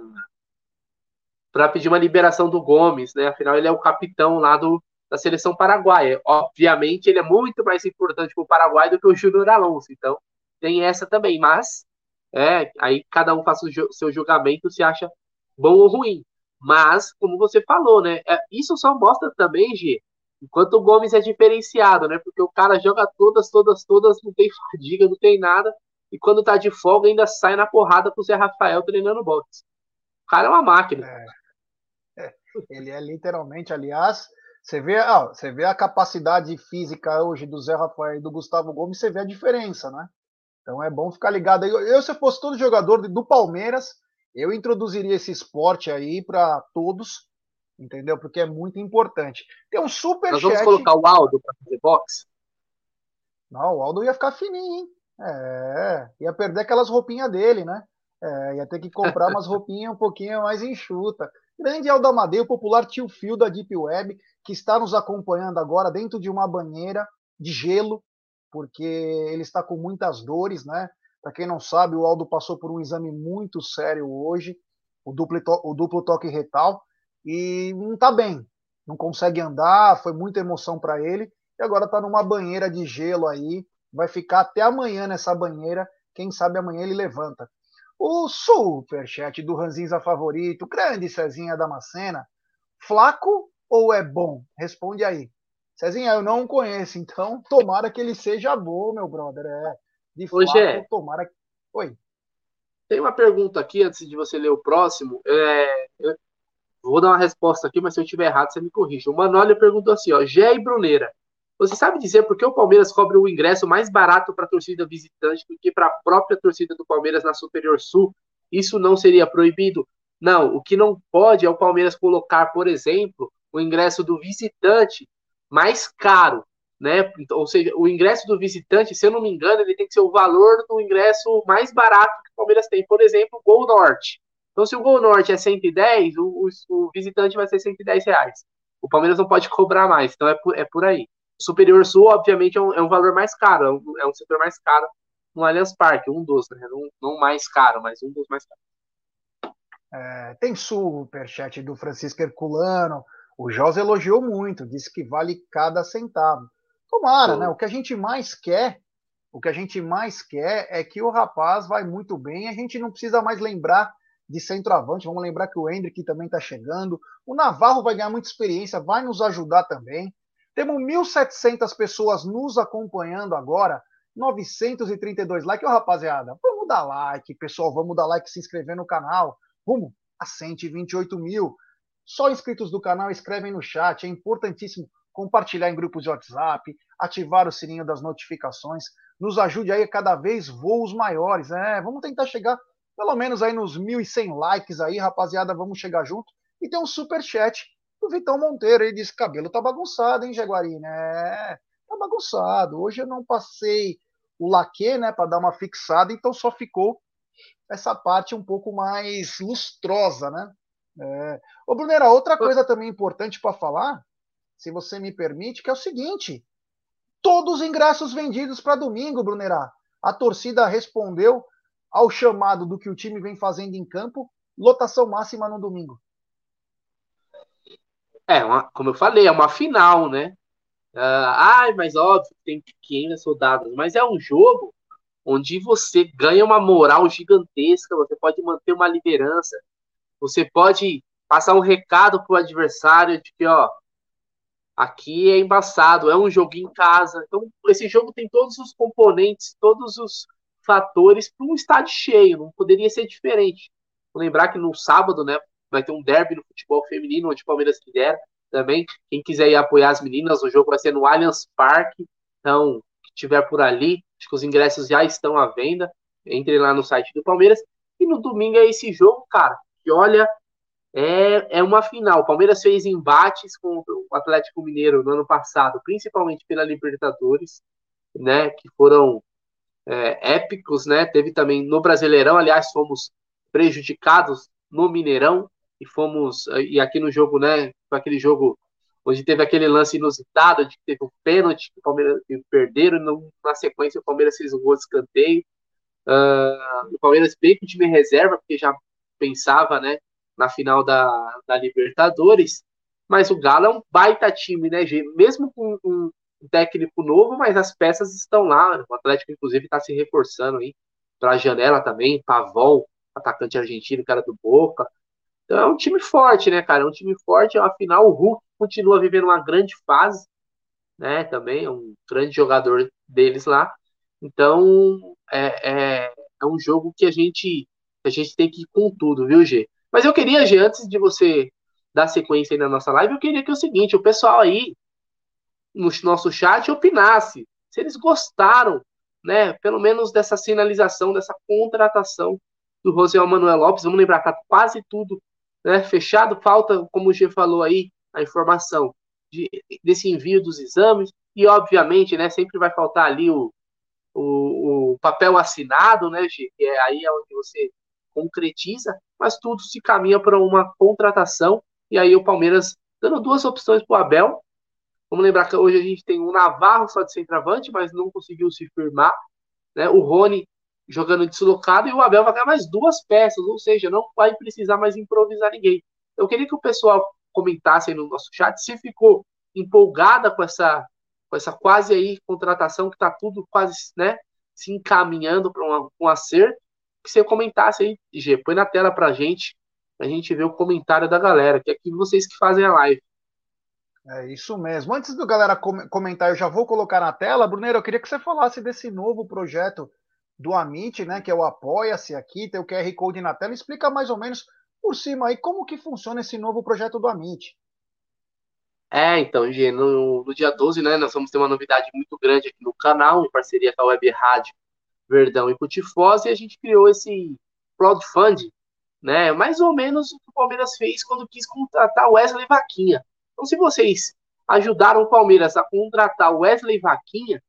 para pedir uma liberação do Gomes, né? Afinal ele é o capitão lá do, da seleção paraguaia. Obviamente ele é muito mais importante para o Paraguai do que o Júnior Alonso. Então tem essa também, mas é, aí cada um faz o seu julgamento se acha bom ou ruim. Mas, como você falou, né? É, isso só mostra também, G, enquanto o Gomes é diferenciado, né? Porque o cara joga todas, todas, todas, não tem fadiga, não tem nada. E quando tá de folga, ainda sai na porrada com o Zé Rafael treinando boxe. O cara é uma máquina. É. É. Ele é literalmente, aliás, você vê, ó, você vê a capacidade física hoje do Zé Rafael e do Gustavo Gomes, você vê a diferença, né? Então é bom ficar ligado aí. Eu, se eu fosse todo jogador do Palmeiras, eu introduziria esse esporte aí para todos, entendeu? Porque é muito importante. Tem um super Nós vamos colocar o Aldo para fazer boxe? Não, o Aldo ia ficar fininho, hein? É, ia perder aquelas roupinhas dele, né? É, ia ter que comprar umas roupinhas um pouquinho mais enxuta. Grande Aldo Amadeu, popular tio Fio da Deep Web, que está nos acompanhando agora dentro de uma banheira de gelo, porque ele está com muitas dores, né? Para quem não sabe, o Aldo passou por um exame muito sério hoje, o duplo, o duplo toque retal, e não está bem, não consegue andar, foi muita emoção para ele, e agora está numa banheira de gelo aí, vai ficar até amanhã nessa banheira, quem sabe amanhã ele levanta. O superchat do Ranzinza favorito, grande Cezinha Damascena, flaco ou é bom? Responde aí. Cezinha, eu não conheço, então tomara que ele seja bom, meu brother. É, de flaco, é. tomara Oi. Tem uma pergunta aqui, antes de você ler o próximo. É, vou dar uma resposta aqui, mas se eu estiver errado, você me corrige. O Manolio perguntou assim, ó, Gé e Bruneira. Você sabe dizer por que o Palmeiras cobra o ingresso mais barato para a torcida visitante do que para a própria torcida do Palmeiras na Superior Sul? Isso não seria proibido? Não, o que não pode é o Palmeiras colocar, por exemplo, o ingresso do visitante mais caro, né? Ou seja, o ingresso do visitante, se eu não me engano, ele tem que ser o valor do ingresso mais barato que o Palmeiras tem. Por exemplo, o Gol Norte. Então, se o Gol Norte é 110, o, o, o visitante vai ser 110 reais. O Palmeiras não pode cobrar mais, então é por, é por aí. Superior Sul, obviamente, é um, é um valor mais caro, é um, é um, setor mais caro no Allianz Parque, um dos, né? Não, não mais caro, mas um dos mais caros. É, tem superchat do Francisco Herculano. O José elogiou muito, disse que vale cada centavo. Tomara, Sim. né? O que a gente mais quer, o que a gente mais quer é que o rapaz vai muito bem. A gente não precisa mais lembrar de centroavante. Vamos lembrar que o Hendrick também está chegando. O Navarro vai ganhar muita experiência, vai nos ajudar também. Temos 1.700 pessoas nos acompanhando agora, 932 likes. Ô, rapaziada, vamos dar like, pessoal, vamos dar like, se inscrever no canal. Rumo a 128 mil. Só inscritos do canal escrevem no chat, é importantíssimo compartilhar em grupos de WhatsApp, ativar o sininho das notificações, nos ajude aí a cada vez voos maiores, é, vamos tentar chegar pelo menos aí nos 1.100 likes aí, rapaziada, vamos chegar junto. E tem um super chat o Vitão Monteiro, ele disse: cabelo tá bagunçado, hein, Jaguari? né? Tá bagunçado. Hoje eu não passei o laque, né, para dar uma fixada, então só ficou essa parte um pouco mais lustrosa, né? É. Ô, Brunera, outra coisa também importante para falar, se você me permite, que é o seguinte: todos os ingressos vendidos para domingo, Brunera. A torcida respondeu ao chamado do que o time vem fazendo em campo, lotação máxima no domingo. É, uma, como eu falei, é uma final, né? Uh, ai, mas óbvio, tem 500 soldados, mas é um jogo onde você ganha uma moral gigantesca, você pode manter uma liderança, você pode passar um recado pro adversário de que, ó, aqui é embaçado, é um jogo em casa. Então, esse jogo tem todos os componentes, todos os fatores para um estádio cheio, não poderia ser diferente. Vou lembrar que no sábado, né, vai ter um derby no futebol feminino, onde o Palmeiras lidera também. Quem quiser ir apoiar as meninas, o jogo vai ser no Allianz Parque. Então, que tiver por ali, acho que os ingressos já estão à venda. Entre lá no site do Palmeiras. E no domingo é esse jogo, cara, que olha, é, é uma final. O Palmeiras fez embates com o Atlético Mineiro no ano passado, principalmente pela Libertadores, né, que foram é, épicos, né? Teve também no Brasileirão, aliás, fomos prejudicados no Mineirão, e fomos eh, e aqui no jogo, né, aquele jogo onde teve aquele lance inusitado, de que teve um pênalti que o Palmeiras perderam, e na sequência o Palmeiras fez um gol de escanteio. Uh, o Palmeiras bem com time reserva, porque já pensava, né, na final da, da Libertadores, mas o Galo é um baita time, né, mesmo com um técnico novo, mas as peças estão lá, o Atlético inclusive está se reforçando aí para a janela também, Pavon, atacante argentino, cara do Boca, então é um time forte, né, cara? É um time forte. Afinal, o Hulk continua vivendo uma grande fase, né? Também é um grande jogador deles lá. Então é, é, é um jogo que a gente a gente tem que ir com tudo, viu, G? Mas eu queria, G, antes de você dar sequência aí na nossa live, eu queria que é o seguinte, o pessoal aí no nosso chat opinasse se eles gostaram, né? Pelo menos dessa sinalização, dessa contratação do José Manuel Lopes. Vamos lembrar, tá quase tudo né, fechado, falta, como o G falou aí, a informação de, desse envio dos exames, e obviamente, né, sempre vai faltar ali o, o, o papel assinado, né, G, que é aí onde você concretiza, mas tudo se caminha para uma contratação, e aí o Palmeiras dando duas opções para o Abel, Vamos lembrar que hoje a gente tem um Navarro só de centroavante, mas não conseguiu se firmar. Né? O Rony jogando deslocado e o Abel vai ganhar mais duas peças, ou seja, não vai precisar mais improvisar ninguém. Eu queria que o pessoal comentasse aí no nosso chat se ficou empolgada com essa, com essa quase aí contratação que está tudo quase né, se encaminhando para um acerto. Que você comentasse aí, G, põe na tela para a gente, a gente ver o comentário da galera, que é aqui vocês que fazem a live. É isso mesmo. Antes do galera comentar, eu já vou colocar na tela. Bruneiro, eu queria que você falasse desse novo projeto do Amit, né, que é o Apoia-se aqui, tem o QR Code na tela. Explica mais ou menos por cima aí como que funciona esse novo projeto do Amit. É, então, Gê, no, no, dia 12, né, nós vamos ter uma novidade muito grande aqui no canal, em parceria com a Web Rádio Verdão e Putifós, e a gente criou esse crowdfunding, né, mais ou menos o que o Palmeiras fez quando quis contratar o Wesley Vaquinha. Então, se vocês ajudaram o Palmeiras a contratar o Wesley Vaquinha,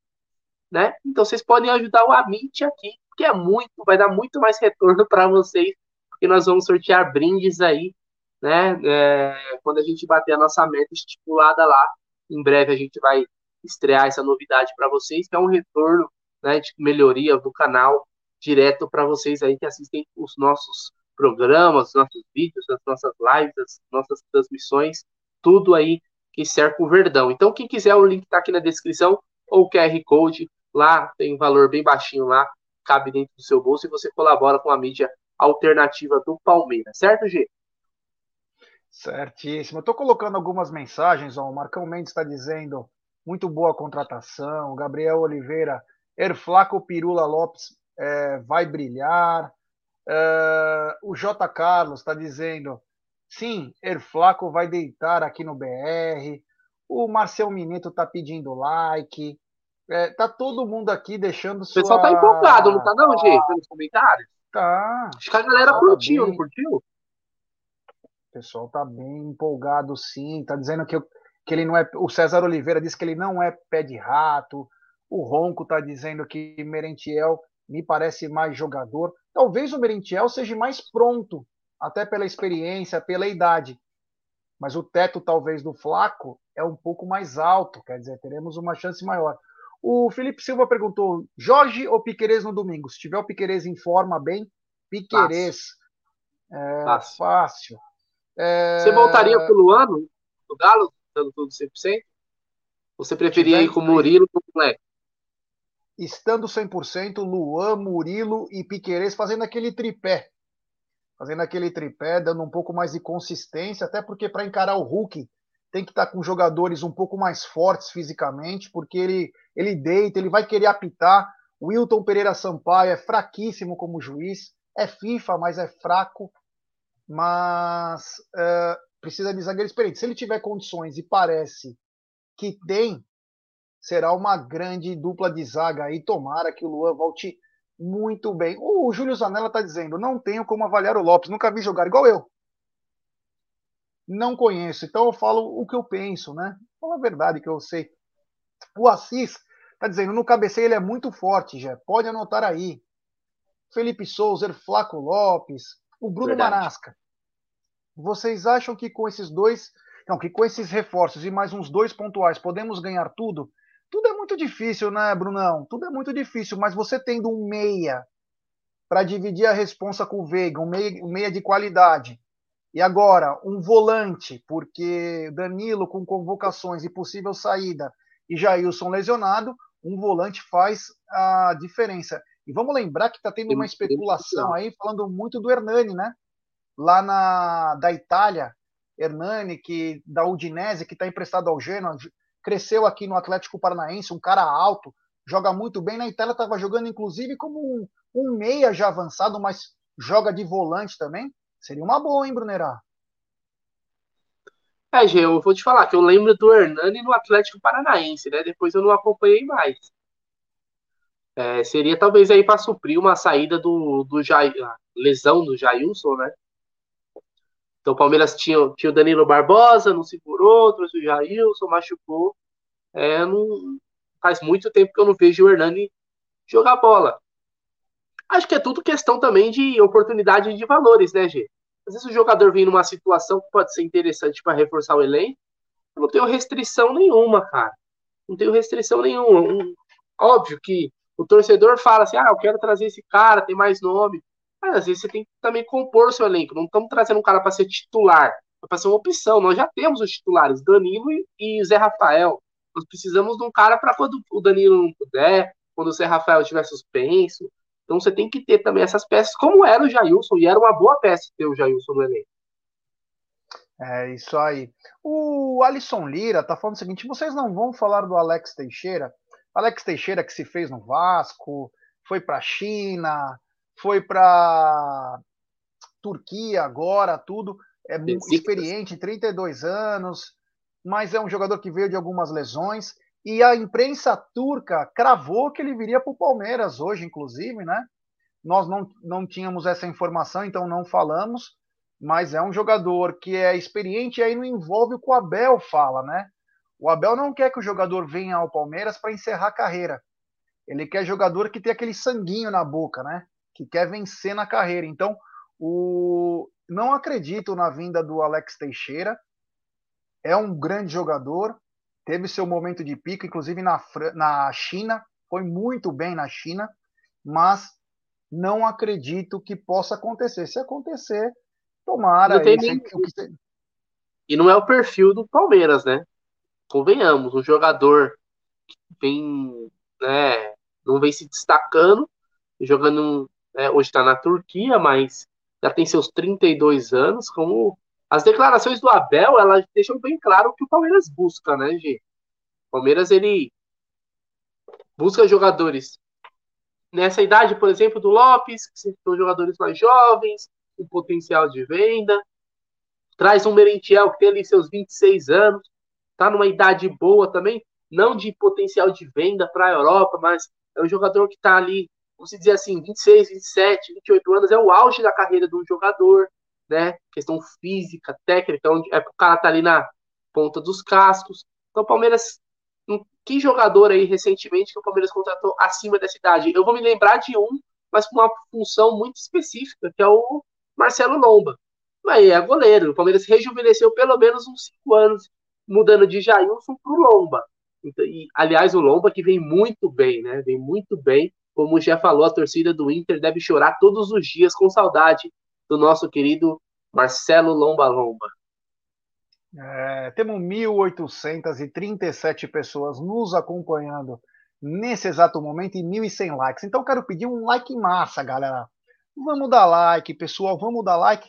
né? Então vocês podem ajudar o Amit aqui, que é muito, vai dar muito mais retorno para vocês, porque nós vamos sortear brindes aí, né? É, quando a gente bater a nossa meta estipulada lá, em breve a gente vai estrear essa novidade para vocês, que é um retorno, né, de melhoria do canal direto para vocês aí que assistem os nossos programas, os nossos vídeos, as nossas lives, as nossas transmissões tudo aí que cerca o Verdão. Então, quem quiser, o link está aqui na descrição, ou QR Code, lá tem um valor bem baixinho lá, cabe dentro do seu bolso e você colabora com a mídia alternativa do Palmeiras, certo, G? Certíssimo. Estou colocando algumas mensagens, ó, o Marcão Mendes está dizendo muito boa contratação, o Gabriel Oliveira, Erflaco Pirula Lopes é, vai brilhar, é, o J. Carlos está dizendo Sim, Erflaco vai deitar aqui no BR. O Marcel Mineto tá pedindo like. É, tá todo mundo aqui deixando sua... O pessoal tá empolgado, não tá não, gente? Pelos comentários? Tá. Acho que a galera tá curtiu, tá bem... não curtiu? O pessoal tá bem empolgado, sim. Tá dizendo que, que ele não é... O César Oliveira disse que ele não é pé de rato. O Ronco tá dizendo que Merentiel me parece mais jogador. Talvez o Merentiel seja mais pronto até pela experiência, pela idade. Mas o teto, talvez, do Flaco é um pouco mais alto, quer dizer, teremos uma chance maior. O Felipe Silva perguntou: Jorge ou Piquerez no domingo? Se tiver o Piquerez em forma bem, Piquerez. É fácil. fácil. É... Você voltaria para o Luano, do Galo, dando tudo 100%? Você preferia ir com o Murilo ou com o Moleque? Estando 100%, Luan, Murilo e Piquerez fazendo aquele tripé fazendo aquele tripé, dando um pouco mais de consistência, até porque para encarar o Hulk tem que estar tá com jogadores um pouco mais fortes fisicamente, porque ele, ele deita, ele vai querer apitar. O Wilton Pereira Sampaio é fraquíssimo como juiz, é FIFA, mas é fraco, mas é, precisa de zagueiro experiente. Se ele tiver condições e parece que tem, será uma grande dupla de zaga aí. Tomara que o Luan volte muito bem. O Júlio Zanella está dizendo: não tenho como avaliar o Lopes, nunca vi jogar igual eu. Não conheço, então eu falo o que eu penso, né? Fala a verdade que eu sei. O Assis está dizendo: no cabeceio ele é muito forte, já. Pode anotar aí. Felipe Souza, Flaco Lopes, o Bruno verdade. Manasca. Vocês acham que com esses dois, não, que com esses reforços e mais uns dois pontuais podemos ganhar tudo? Tudo é muito difícil, né, Brunão? Tudo é muito difícil, mas você tendo um meia para dividir a responsa com o Veiga, um meia, um meia de qualidade, e agora um volante, porque Danilo com convocações e possível saída e Jailson lesionado, um volante faz a diferença. E vamos lembrar que está tendo uma especulação aí falando muito do Hernani, né? Lá na da Itália, Hernani, que da Udinese, que está emprestado ao Genoa, cresceu aqui no Atlético Paranaense, um cara alto, joga muito bem. Na Itália estava jogando, inclusive, como um, um, meia já avançado, mas joga de volante também. Seria uma boa, hein, Brunerá? É, Gê, eu vou te falar que eu lembro do Hernani no Atlético Paranaense, né? Depois eu não acompanhei mais. É, seria talvez aí para suprir uma saída do, do Jair, lesão do Jailson, né? Então o Palmeiras tinha, tinha o Danilo Barbosa, não segurou, trouxe o Jailson, machucou. É, não, faz muito tempo que eu não vejo o Hernani jogar bola. Acho que é tudo questão também de oportunidade de valores, né, Gê? Às vezes o jogador vem numa situação que pode ser interessante para reforçar o elenco, eu não tenho restrição nenhuma, cara. Não tenho restrição nenhuma. Um, óbvio que o torcedor fala assim: ah, eu quero trazer esse cara, tem mais nome. Mas às vezes você tem que também compor o seu elenco. Não estamos trazendo um cara para ser titular, para ser uma opção. Nós já temos os titulares, Danilo e, e Zé Rafael. Nós precisamos de um cara para quando o Danilo não puder, quando o Zé Rafael estiver suspenso. Então você tem que ter também essas peças, como era o Jailson, e era uma boa peça ter o Jailson no elenco. É isso aí. O Alisson Lira tá falando o seguinte: vocês não vão falar do Alex Teixeira? Alex Teixeira que se fez no Vasco, foi para a China, foi para Turquia agora, tudo. É muito experiente, 32 anos, mas é um jogador que veio de algumas lesões. E a imprensa turca cravou que ele viria para o Palmeiras hoje, inclusive, né? Nós não, não tínhamos essa informação, então não falamos mas é um jogador que é experiente e aí não envolve o que o Abel fala, né? O Abel não quer que o jogador venha ao Palmeiras para encerrar a carreira. Ele quer jogador que tem aquele sanguinho na boca, né? Que quer vencer na carreira. Então, o... não acredito na vinda do Alex Teixeira. É um grande jogador, teve seu momento de pico, inclusive na, na China, foi muito bem na China, mas não acredito que possa acontecer. Se acontecer, Tomara. Não nem... E não é o perfil do Palmeiras, né? Convenhamos, um jogador que vem, né, não vem se destacando, jogando, né, hoje está na Turquia, mas já tem seus 32 anos, como as declarações do Abel, elas deixam bem claro o que o Palmeiras busca, né, G? O Palmeiras, ele busca jogadores nessa idade, por exemplo, do Lopes, que são jogadores mais jovens, com potencial de venda. Traz um Merentiel que tem ali seus 26 anos, tá numa idade boa também, não de potencial de venda para a Europa, mas é um jogador que está ali, vamos dizer assim, 26, 27, 28 anos, é o auge da carreira de um jogador, né? Questão física, técnica, onde é o cara tá ali na ponta dos cascos. Então, o Palmeiras, que jogador aí recentemente que o Palmeiras contratou acima dessa idade? Eu vou me lembrar de um, mas com uma função muito específica, que é o Marcelo Lomba. Mas é goleiro. O Palmeiras rejuvenesceu pelo menos uns cinco anos, mudando de Jailson para o Lomba. Então, e, aliás, o Lomba que vem muito bem, né? Vem muito bem. Como já falou, a torcida do Inter deve chorar todos os dias com saudade do nosso querido Marcelo Lomba Lomba. É, temos 1.837 pessoas nos acompanhando nesse exato momento e 1.100 likes. Então, quero pedir um like massa, galera. Vamos dar like, pessoal, vamos dar like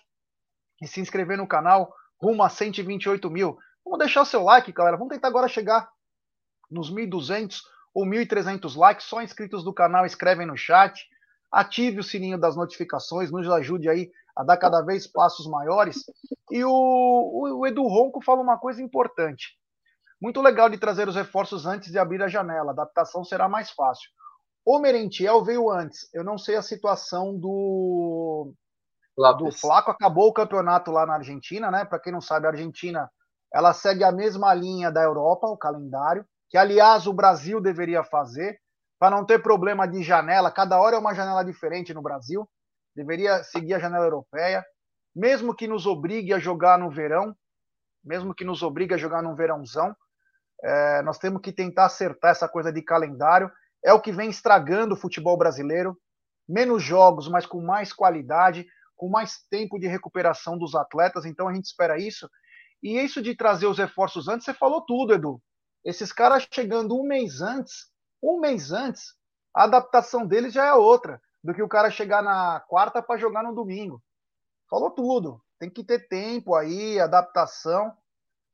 e se inscrever no canal rumo a 128 mil. Vamos deixar seu like, galera. Vamos tentar agora chegar nos 1.200 ou 1.300 likes. Só inscritos do canal escrevem no chat. Ative o sininho das notificações, nos ajude aí a dar cada vez passos maiores. E o, o, o Edu Ronco fala uma coisa importante. Muito legal de trazer os reforços antes de abrir a janela. A adaptação será mais fácil. O Merentiel veio antes. Eu não sei a situação do do Flaco. Acabou o campeonato lá na Argentina, né? Para quem não sabe, a Argentina ela segue a mesma linha da Europa, o calendário, que aliás o Brasil deveria fazer para não ter problema de janela. Cada hora é uma janela diferente no Brasil. Deveria seguir a janela europeia, mesmo que nos obrigue a jogar no verão, mesmo que nos obrigue a jogar no verãozão. É, nós temos que tentar acertar essa coisa de calendário é o que vem estragando o futebol brasileiro. Menos jogos, mas com mais qualidade, com mais tempo de recuperação dos atletas. Então a gente espera isso. E isso de trazer os reforços antes, você falou tudo, Edu. Esses caras chegando um mês antes, um mês antes, a adaptação deles já é outra do que o cara chegar na quarta para jogar no domingo. Falou tudo. Tem que ter tempo aí, adaptação.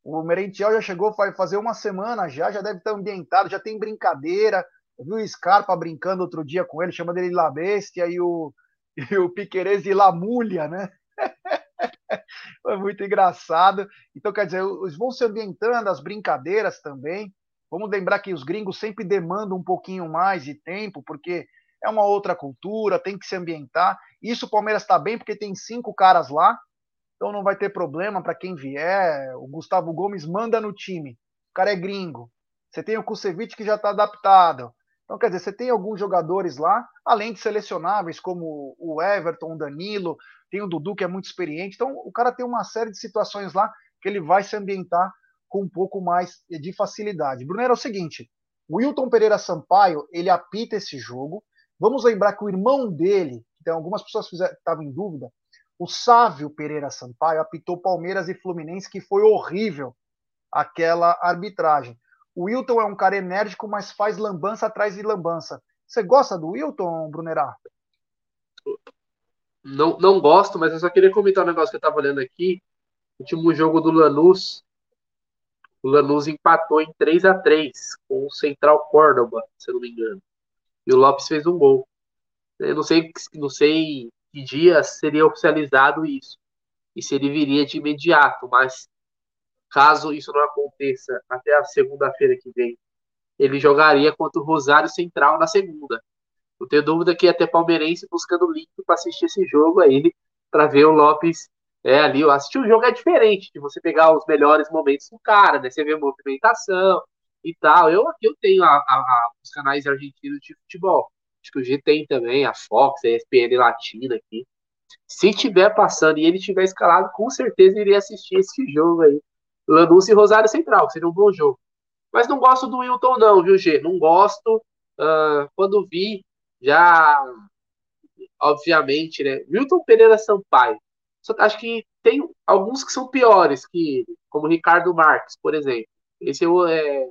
O Merentiel já chegou, vai fazer uma semana já, já deve estar ambientado, já tem brincadeira, eu vi o Scarpa brincando outro dia com ele, chama dele La Bestia e o, e o Piquerez de La Mulha, né? Foi muito engraçado. Então, quer dizer, eles vão se ambientando, as brincadeiras também. Vamos lembrar que os gringos sempre demandam um pouquinho mais de tempo, porque é uma outra cultura, tem que se ambientar. Isso o Palmeiras está bem, porque tem cinco caras lá, então não vai ter problema para quem vier. O Gustavo Gomes manda no time. O cara é gringo. Você tem o Kusevich que já está adaptado. Então, quer dizer, você tem alguns jogadores lá, além de selecionáveis, como o Everton, o Danilo, tem o Dudu, que é muito experiente. Então, o cara tem uma série de situações lá que ele vai se ambientar com um pouco mais de facilidade. Brunera, é o seguinte, o Wilton Pereira Sampaio, ele apita esse jogo. Vamos lembrar que o irmão dele, que algumas pessoas estavam em dúvida, o Sávio Pereira Sampaio apitou Palmeiras e Fluminense, que foi horrível aquela arbitragem. O Wilton é um cara enérgico, mas faz lambança atrás de lambança. Você gosta do Wilton, Brunerá? Não, não gosto, mas eu só queria comentar um negócio que eu estava olhando aqui. O último jogo do Lanús, o Lanús empatou em 3 a 3 com o Central Córdoba, se eu não me engano. E o Lopes fez um gol. Eu não sei, não sei que dia seria oficializado isso. E se ele viria de imediato, mas caso isso não aconteça até a segunda-feira que vem, ele jogaria contra o Rosário Central na segunda. Não tenho dúvida que até palmeirense buscando link para assistir esse jogo aí, para ver o Lopes é, ali. Assistir o jogo é diferente de você pegar os melhores momentos do cara, né? Você vê movimentação e tal. Eu aqui eu tenho a, a, os canais argentinos de futebol. Acho que o G tem também, a Fox, a ESPN Latina aqui. Se tiver passando e ele tiver escalado, com certeza iria assistir esse jogo aí. Lanús e Rosário Central, que seria um bom jogo. Mas não gosto do Wilton, não, viu, G? Não gosto. Uh, quando vi, já, obviamente, né? Milton Pereira Sampaio. Só acho que tem alguns que são piores que ele, como Ricardo Marques, por exemplo. Esse é,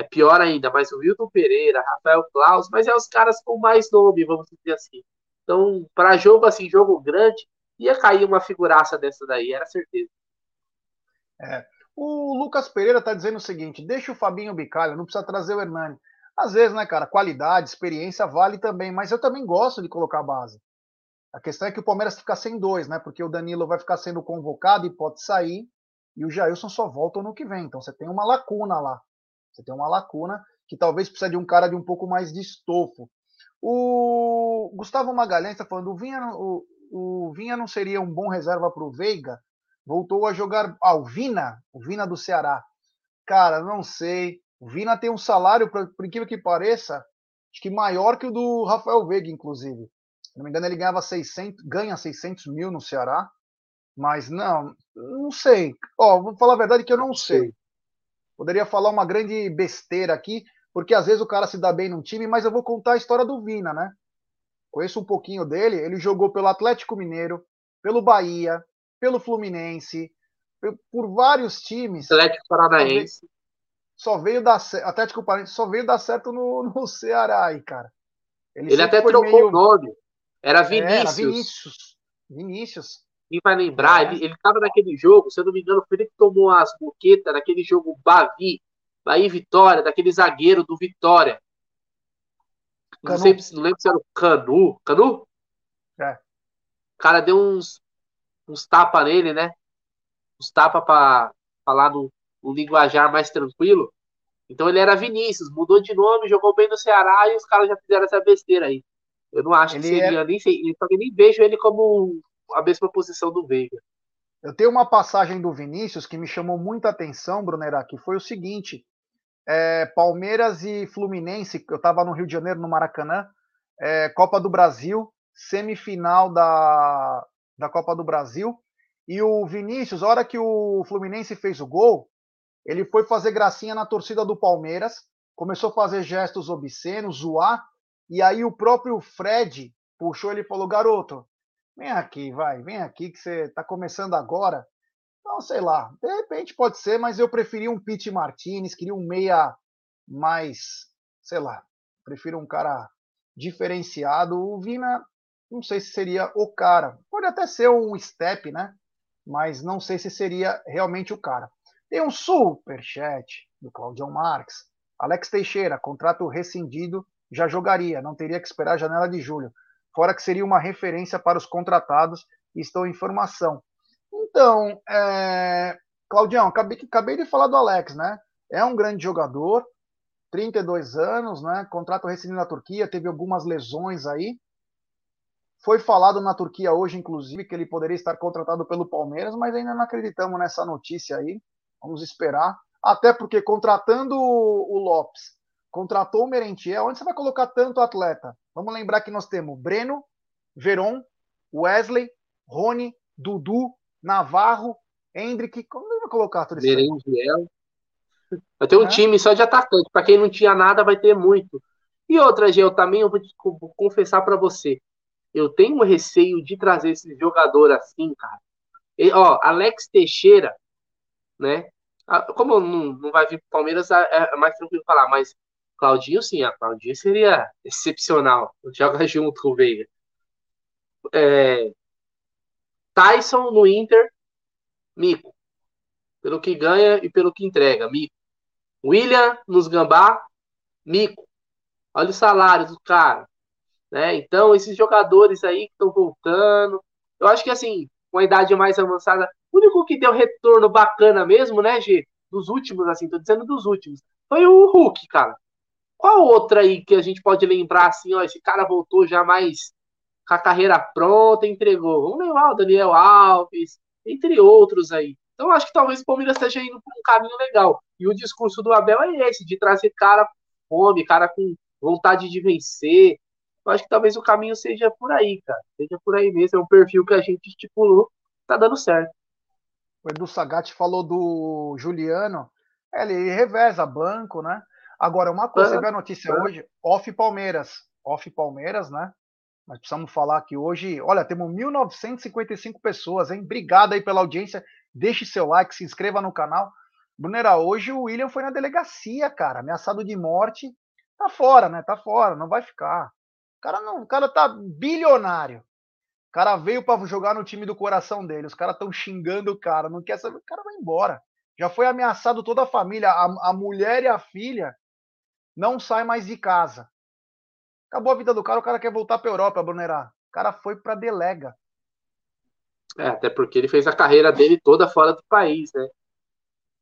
é pior ainda, mas o Milton Pereira, Rafael Claus, mas é os caras com mais nome, vamos dizer assim. Então, para jogo assim, jogo grande, ia cair uma figuraça dessa daí, era certeza. É. O Lucas Pereira está dizendo o seguinte: deixa o Fabinho Bicalho, não precisa trazer o Hernani. Às vezes, né, cara, qualidade, experiência vale também, mas eu também gosto de colocar a base. A questão é que o Palmeiras fica sem dois, né? Porque o Danilo vai ficar sendo convocado e pode sair, e o Jailson só volta no que vem. Então você tem uma lacuna lá. Você tem uma lacuna que talvez precise de um cara de um pouco mais de estofo. O Gustavo Magalhães está falando: o Vinha, o, o Vinha não seria um bom reserva para o Veiga? Voltou a jogar. Ah, o Vina, o Vina do Ceará. Cara, não sei. O Vina tem um salário, por incrível que pareça, acho que maior que o do Rafael Veiga, inclusive. Se não me engano, ele ganhava 600, ganha 600 mil no Ceará. Mas não, não sei. Ó, vou falar a verdade que eu não sei. Poderia falar uma grande besteira aqui, porque às vezes o cara se dá bem num time, mas eu vou contar a história do Vina, né? Conheço um pouquinho dele. Ele jogou pelo Atlético Mineiro, pelo Bahia, pelo Fluminense, por vários times. Atlético Paranaense só veio dar Atlético Paranaense só veio dar certo no, no Ceará aí, cara. Ele, Ele até trocou meio... o nome. Era Vinícius. É, era Vinícius. Vinícius. Quem vai lembrar, é. ele, ele tava naquele jogo, se eu não me engano, foi ele que tomou as boquetas naquele jogo Bavi, Bahia Vitória, daquele zagueiro do Vitória. Não, sei, não lembro se era o Canu. Canu? É. O cara deu uns, uns tapas nele, né? Uns tapas pra falar no, um linguajar mais tranquilo. Então ele era Vinícius, mudou de nome, jogou bem no Ceará e os caras já fizeram essa besteira aí. Eu não acho ele que seria, é... nem sei, que nem vejo ele como a mesma posição do Veiga. Eu tenho uma passagem do Vinícius que me chamou muita atenção, Brunera, que foi o seguinte: é, Palmeiras e Fluminense, eu estava no Rio de Janeiro, no Maracanã, é, Copa do Brasil, semifinal da, da Copa do Brasil, e o Vinícius, a hora que o Fluminense fez o gol, ele foi fazer gracinha na torcida do Palmeiras, começou a fazer gestos obscenos, zoar, e aí o próprio Fred puxou ele e falou: garoto, vem aqui, vai, vem aqui que você está começando agora. Então, sei lá, de repente pode ser, mas eu preferi um Pete Martinez, queria um meia mais, sei lá, prefiro um cara diferenciado. O Vina, não sei se seria o cara. Pode até ser um step, né? Mas não sei se seria realmente o cara. Tem um superchat do Claudio Marques. Alex Teixeira, contrato rescindido, já jogaria, não teria que esperar a janela de julho. Fora que seria uma referência para os contratados e estou em formação. Então, é... Claudião, acabei, acabei de falar do Alex, né? É um grande jogador, 32 anos, né? Contrato rescindido na Turquia, teve algumas lesões aí. Foi falado na Turquia hoje, inclusive, que ele poderia estar contratado pelo Palmeiras, mas ainda não acreditamos nessa notícia aí. Vamos esperar. Até porque contratando o Lopes, contratou o Merentiel, onde você vai colocar tanto atleta? Vamos lembrar que nós temos Breno, Veron, Wesley, Rony, Dudu, Navarro, Hendrick, como ele vai colocar tudo isso? Merengiel. Vai ter um é. time só de atacante. Para quem não tinha nada, vai ter muito. E outra, Gê, eu também eu vou, te, vou confessar para você. Eu tenho um receio de trazer esse jogador assim, cara. E, ó, Alex Teixeira, né? Como não, não vai vir pro Palmeiras, é, é mais tranquilo falar, mas Claudinho, sim, a Claudinho seria excepcional. Joga junto com o Veiga. É, Tyson no Inter, Mico. Pelo que ganha e pelo que entrega, Mico. William nos Gambá, Mico. Olha o salário do cara. Né? Então, esses jogadores aí que estão voltando. Eu acho que assim, com a idade mais avançada, o único que deu retorno bacana mesmo, né, G? Dos últimos, assim, tô dizendo dos últimos, foi o Hulk, cara. Qual outra aí que a gente pode lembrar assim, ó, esse cara voltou já mais com a carreira pronta, entregou. Vamos lembrar o Daniel Alves, entre outros aí. Então acho que talvez o Palmeiras esteja indo por um caminho legal. E o discurso do Abel é esse, de trazer cara com fome, cara com vontade de vencer. Eu acho que talvez o caminho seja por aí, cara. Seja por aí mesmo. É um perfil que a gente estipulou, tá dando certo. O Edu Sagatti falou do Juliano. É, ele reveza banco, né? Agora, uma coisa, você viu a notícia hoje? Off Palmeiras. Off Palmeiras, né? Nós precisamos falar que hoje, olha, temos 1.955 pessoas, hein? Obrigado aí pela audiência. Deixe seu like, se inscreva no canal. Brunera, hoje o William foi na delegacia, cara, ameaçado de morte. Tá fora, né? Tá fora, não vai ficar. O cara não, o cara tá bilionário. O cara veio para jogar no time do coração dele. Os caras estão xingando o cara, não quer saber, o cara vai embora. Já foi ameaçado toda a família, a, a mulher e a filha não sai mais de casa. Acabou a vida do cara, o cara quer voltar para Europa, Brunerá. O cara foi para delega. É, até porque ele fez a carreira dele toda fora do país, né?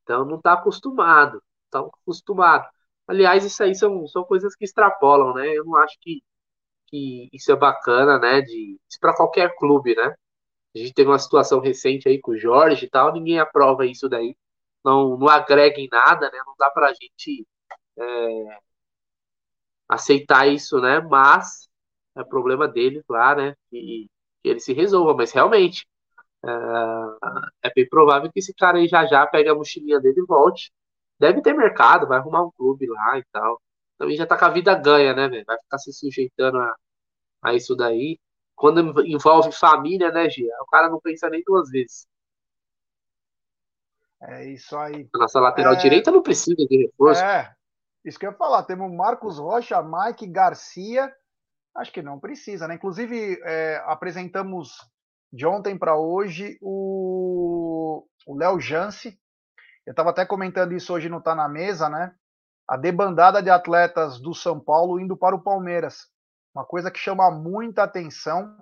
Então não está acostumado. Tá acostumado. Aliás, isso aí são, são coisas que extrapolam, né? Eu não acho que, que isso é bacana, né? De, isso para qualquer clube, né? A gente teve uma situação recente aí com o Jorge e tal, ninguém aprova isso daí. Não, não agrega em nada, né? Não dá pra gente é, aceitar isso, né? Mas é problema dele lá, né? E que ele se resolva. Mas realmente é, é, bem provável que esse cara aí já já pegue a mochilinha dele e volte. Deve ter mercado, vai arrumar um clube lá e tal. Também já tá com a vida ganha, né, velho? Vai ficar se sujeitando a, a isso daí. Quando envolve família, né, Gia? O cara não pensa nem duas vezes. É isso aí. A nossa lateral é... direita não precisa de reforço. É, isso que eu ia falar. Temos Marcos Rocha, Mike Garcia. Acho que não precisa, né? Inclusive, é, apresentamos de ontem para hoje o Léo Jance. Eu estava até comentando isso hoje no Tá na Mesa, né? A debandada de atletas do São Paulo indo para o Palmeiras. Uma coisa que chama muita atenção.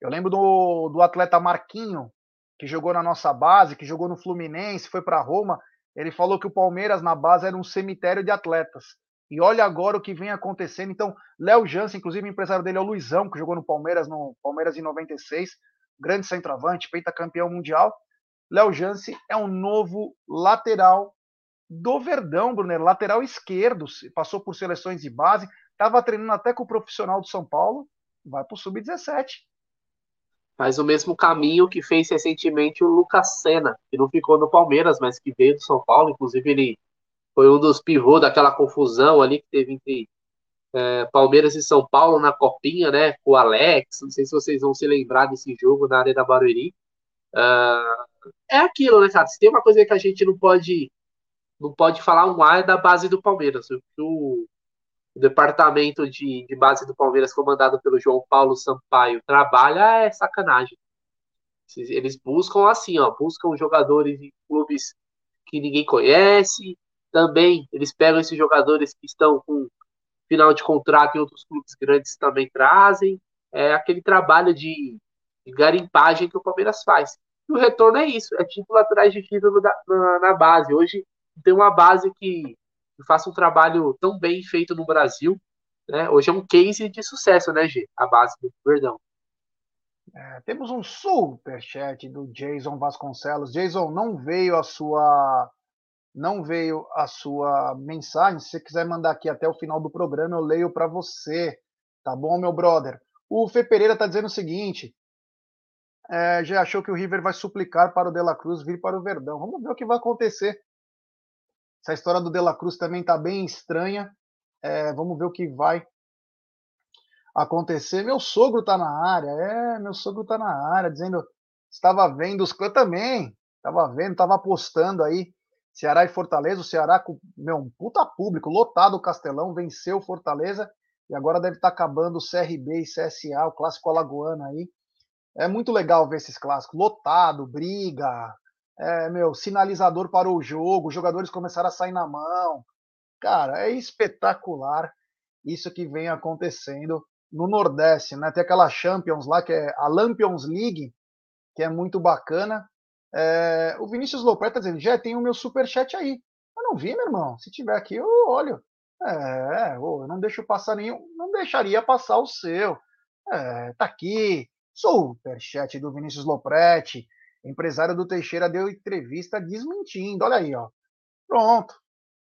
Eu lembro do, do atleta Marquinho, que jogou na nossa base, que jogou no Fluminense, foi para Roma. Ele falou que o Palmeiras na base era um cemitério de atletas. E olha agora o que vem acontecendo. Então, Léo Jansen, inclusive o empresário dele é o Luizão, que jogou no Palmeiras, no Palmeiras em 96, grande centroavante, campeão mundial. Léo Jansen é um novo lateral do Verdão, Brunner, lateral esquerdo, passou por seleções de base, estava treinando até com o profissional do São Paulo, vai para o Sub-17 faz o mesmo caminho que fez recentemente o Lucas Senna, que não ficou no Palmeiras, mas que veio do São Paulo. Inclusive, ele foi um dos pivôs daquela confusão ali que teve entre é, Palmeiras e São Paulo na Copinha, né? Com o Alex. Não sei se vocês vão se lembrar desse jogo na Arena Barueri. Uh, é aquilo, né, cara? Se tem uma coisa que a gente não pode não pode falar um ar é da base do Palmeiras. O, o departamento de, de base do Palmeiras, comandado pelo João Paulo Sampaio, trabalha é sacanagem. Eles buscam assim, ó, buscam jogadores em clubes que ninguém conhece. Também eles pegam esses jogadores que estão com final de contrato em outros clubes grandes também trazem. É aquele trabalho de, de garimpagem que o Palmeiras faz. E o retorno é isso, é título atrás de título da, na, na base. Hoje tem uma base que que faça um trabalho tão bem feito no Brasil. Né? Hoje é um case de sucesso, né, G? A base do Verdão. É, temos um superchat do Jason Vasconcelos. Jason, não veio a sua não veio a sua mensagem. Se você quiser mandar aqui até o final do programa, eu leio para você. Tá bom, meu brother? O Fê Pereira está dizendo o seguinte: é, já achou que o River vai suplicar para o De La Cruz vir para o Verdão. Vamos ver o que vai acontecer. Essa história do De La Cruz também está bem estranha. É, vamos ver o que vai acontecer. Meu sogro está na área. É, meu sogro está na área, dizendo. Estava vendo os. Eu também. Estava vendo, estava apostando aí. Ceará e Fortaleza. O Ceará com meu, um puta público, lotado o Castelão, venceu o Fortaleza. E agora deve estar tá acabando o CRB e CSA, o clássico alagoano aí. É muito legal ver esses clássicos. Lotado, briga, é, meu, sinalizador para o jogo, os jogadores começaram a sair na mão. Cara, é espetacular isso que vem acontecendo no Nordeste, né? Tem aquela Champions lá, que é a Lampions League, que é muito bacana. É, o Vinícius Lopes está dizendo, já tem o meu superchat aí. Eu não vi, meu irmão. Se tiver aqui, eu olho. É, eu não deixo passar nenhum. Não deixaria passar o seu. É, tá aqui. Superchat do Vinícius Lopretti empresário do Teixeira deu entrevista desmentindo. Olha aí, ó. Pronto.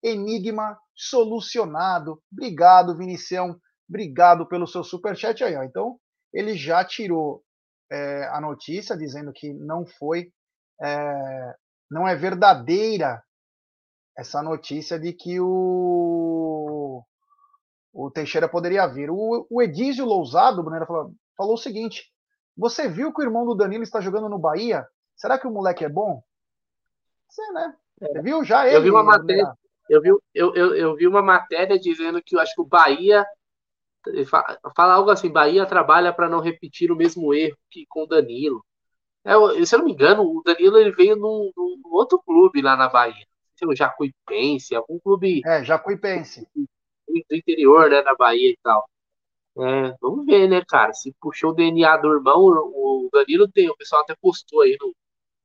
Enigma solucionado. Obrigado, Vinicião. Obrigado pelo seu superchat aí, ó. Então, ele já tirou é, a notícia dizendo que não foi, é, não é verdadeira essa notícia de que o, o Teixeira poderia vir. O, o Edísio Lousado, Brunera, falou, falou o seguinte: você viu que o irmão do Danilo está jogando no Bahia? Será que o moleque é bom? Sei, né? É. Você viu já ele? Eu vi uma matéria, eu vi, eu, eu, eu vi uma matéria dizendo que eu acho que o Bahia fala algo assim, Bahia trabalha para não repetir o mesmo erro que com o Danilo. É, se eu não me engano, o Danilo ele veio num, num outro clube lá na Bahia. O Jacuipense, algum clube. É, Jacuipense. Do interior, né, da Bahia e tal. É, vamos ver, né, cara? Se puxou o DNA do irmão, o Danilo tem, o pessoal até postou aí no,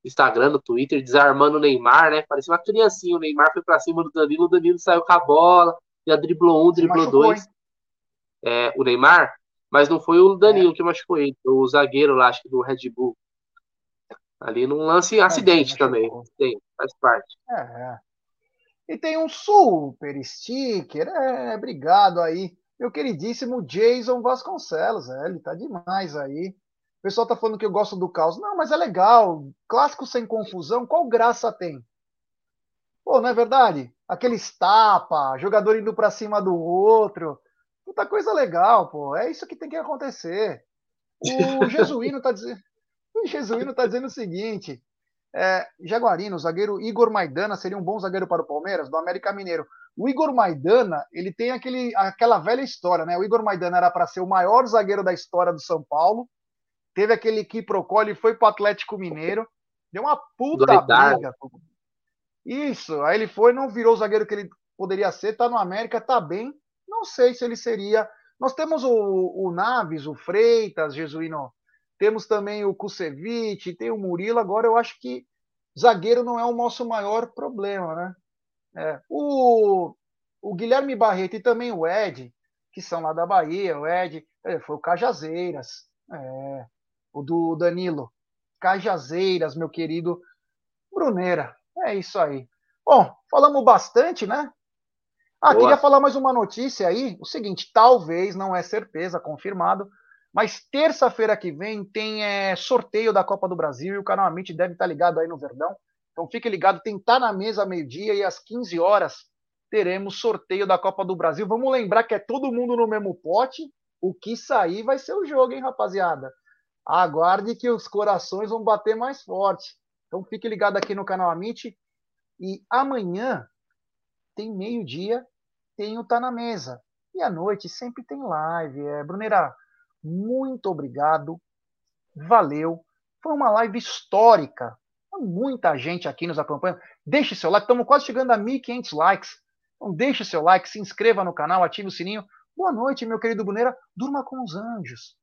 Instagram, no Twitter, desarmando o Neymar, né? Parecia uma criancinha. O Neymar foi pra cima do Danilo, o Danilo saiu com a bola, já driblou um, driblou dois. É, o Neymar, mas não foi o Danilo é. que machucou ele, o zagueiro lá, acho que do Red Bull. Ali num lance é, acidente também. Tem, faz parte. É, é. E tem um super sticker, é, obrigado aí. Meu queridíssimo Jason Vasconcelos, é, ele tá demais aí pessoal tá falando que eu gosto do caos. Não, mas é legal. Clássico sem confusão, qual graça tem? Pô, não é verdade? Aqueles tapa, jogador indo para cima do outro. Puta coisa legal, pô. É isso que tem que acontecer. O Jesuíno tá dizendo. O Jesuíno tá dizendo o seguinte: é, Jaguarino, o zagueiro Igor Maidana seria um bom zagueiro para o Palmeiras, do América Mineiro. O Igor Maidana, ele tem aquele, aquela velha história, né? O Igor Maidana era para ser o maior zagueiro da história do São Paulo, teve aquele quiprocó, ele foi pro Atlético Mineiro, deu uma puta briga. Isso, aí ele foi, não virou o zagueiro que ele poderia ser, tá no América, tá bem. Não sei se ele seria. Nós temos o, o Naves, o Freitas, Jesuíno. Temos também o Kusevich, tem o Murilo. Agora eu acho que zagueiro não é o nosso maior problema, né? É. O, o Guilherme Barreto e também o Ed, que são lá da Bahia, o Ed, é, foi o Cajazeiras. É o do Danilo. Cajazeiras, meu querido Bruneira. É isso aí. Bom, falamos bastante, né? Ah, Boa. queria falar mais uma notícia aí. O seguinte, talvez, não é certeza, confirmado, mas terça-feira que vem tem é, sorteio da Copa do Brasil e o canal Amit deve estar ligado aí no Verdão. Então fique ligado, tem Tá na Mesa meio-dia e às 15 horas teremos sorteio da Copa do Brasil. Vamos lembrar que é todo mundo no mesmo pote. O que sair vai ser o jogo, hein, rapaziada? Aguarde que os corações vão bater mais forte. Então fique ligado aqui no canal Amit. E amanhã tem meio-dia, tem o Tá na Mesa. E à noite sempre tem live. É, Brunera, muito obrigado. Valeu. Foi uma live histórica. Muita gente aqui nos acompanhando. Deixe seu like. Estamos quase chegando a 1.500 likes. Então deixe seu like, se inscreva no canal, ative o sininho. Boa noite, meu querido Bruneira. Durma com os anjos.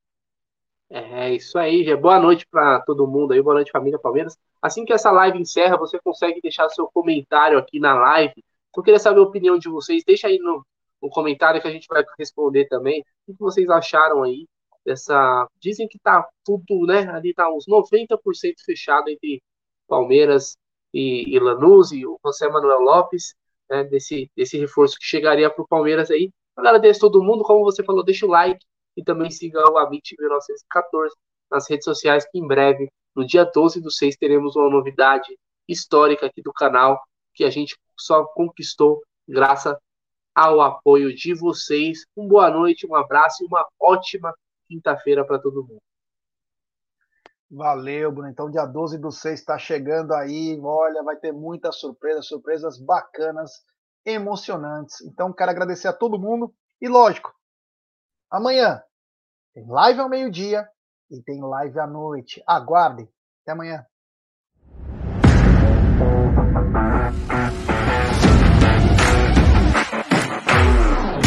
É isso aí. Boa noite para todo mundo aí, boa noite família Palmeiras. Assim que essa live encerra, você consegue deixar seu comentário aqui na live. Eu queria saber a opinião de vocês, deixa aí no, no comentário que a gente vai responder também. O que vocês acharam aí dessa. Dizem que tá tudo, né? Ali tá uns 90% fechado entre Palmeiras e, e Lanús e o José Manuel Lopes, né? Desse, desse reforço que chegaria para o Palmeiras aí. Agradeço todo mundo, como você falou, deixa o like e também siga o Amit 1914 nas redes sociais, que em breve No dia 12 do 6 teremos uma novidade histórica aqui do canal que a gente só conquistou graças ao apoio de vocês. Uma boa noite, um abraço e uma ótima quinta-feira para todo mundo. Valeu, Bruno. Então, dia 12 do 6 está chegando aí. Olha, vai ter muitas surpresas, surpresas bacanas, emocionantes. Então, quero agradecer a todo mundo. E, lógico, amanhã tem live ao meio-dia e tem live à noite. Aguardem. Até amanhã.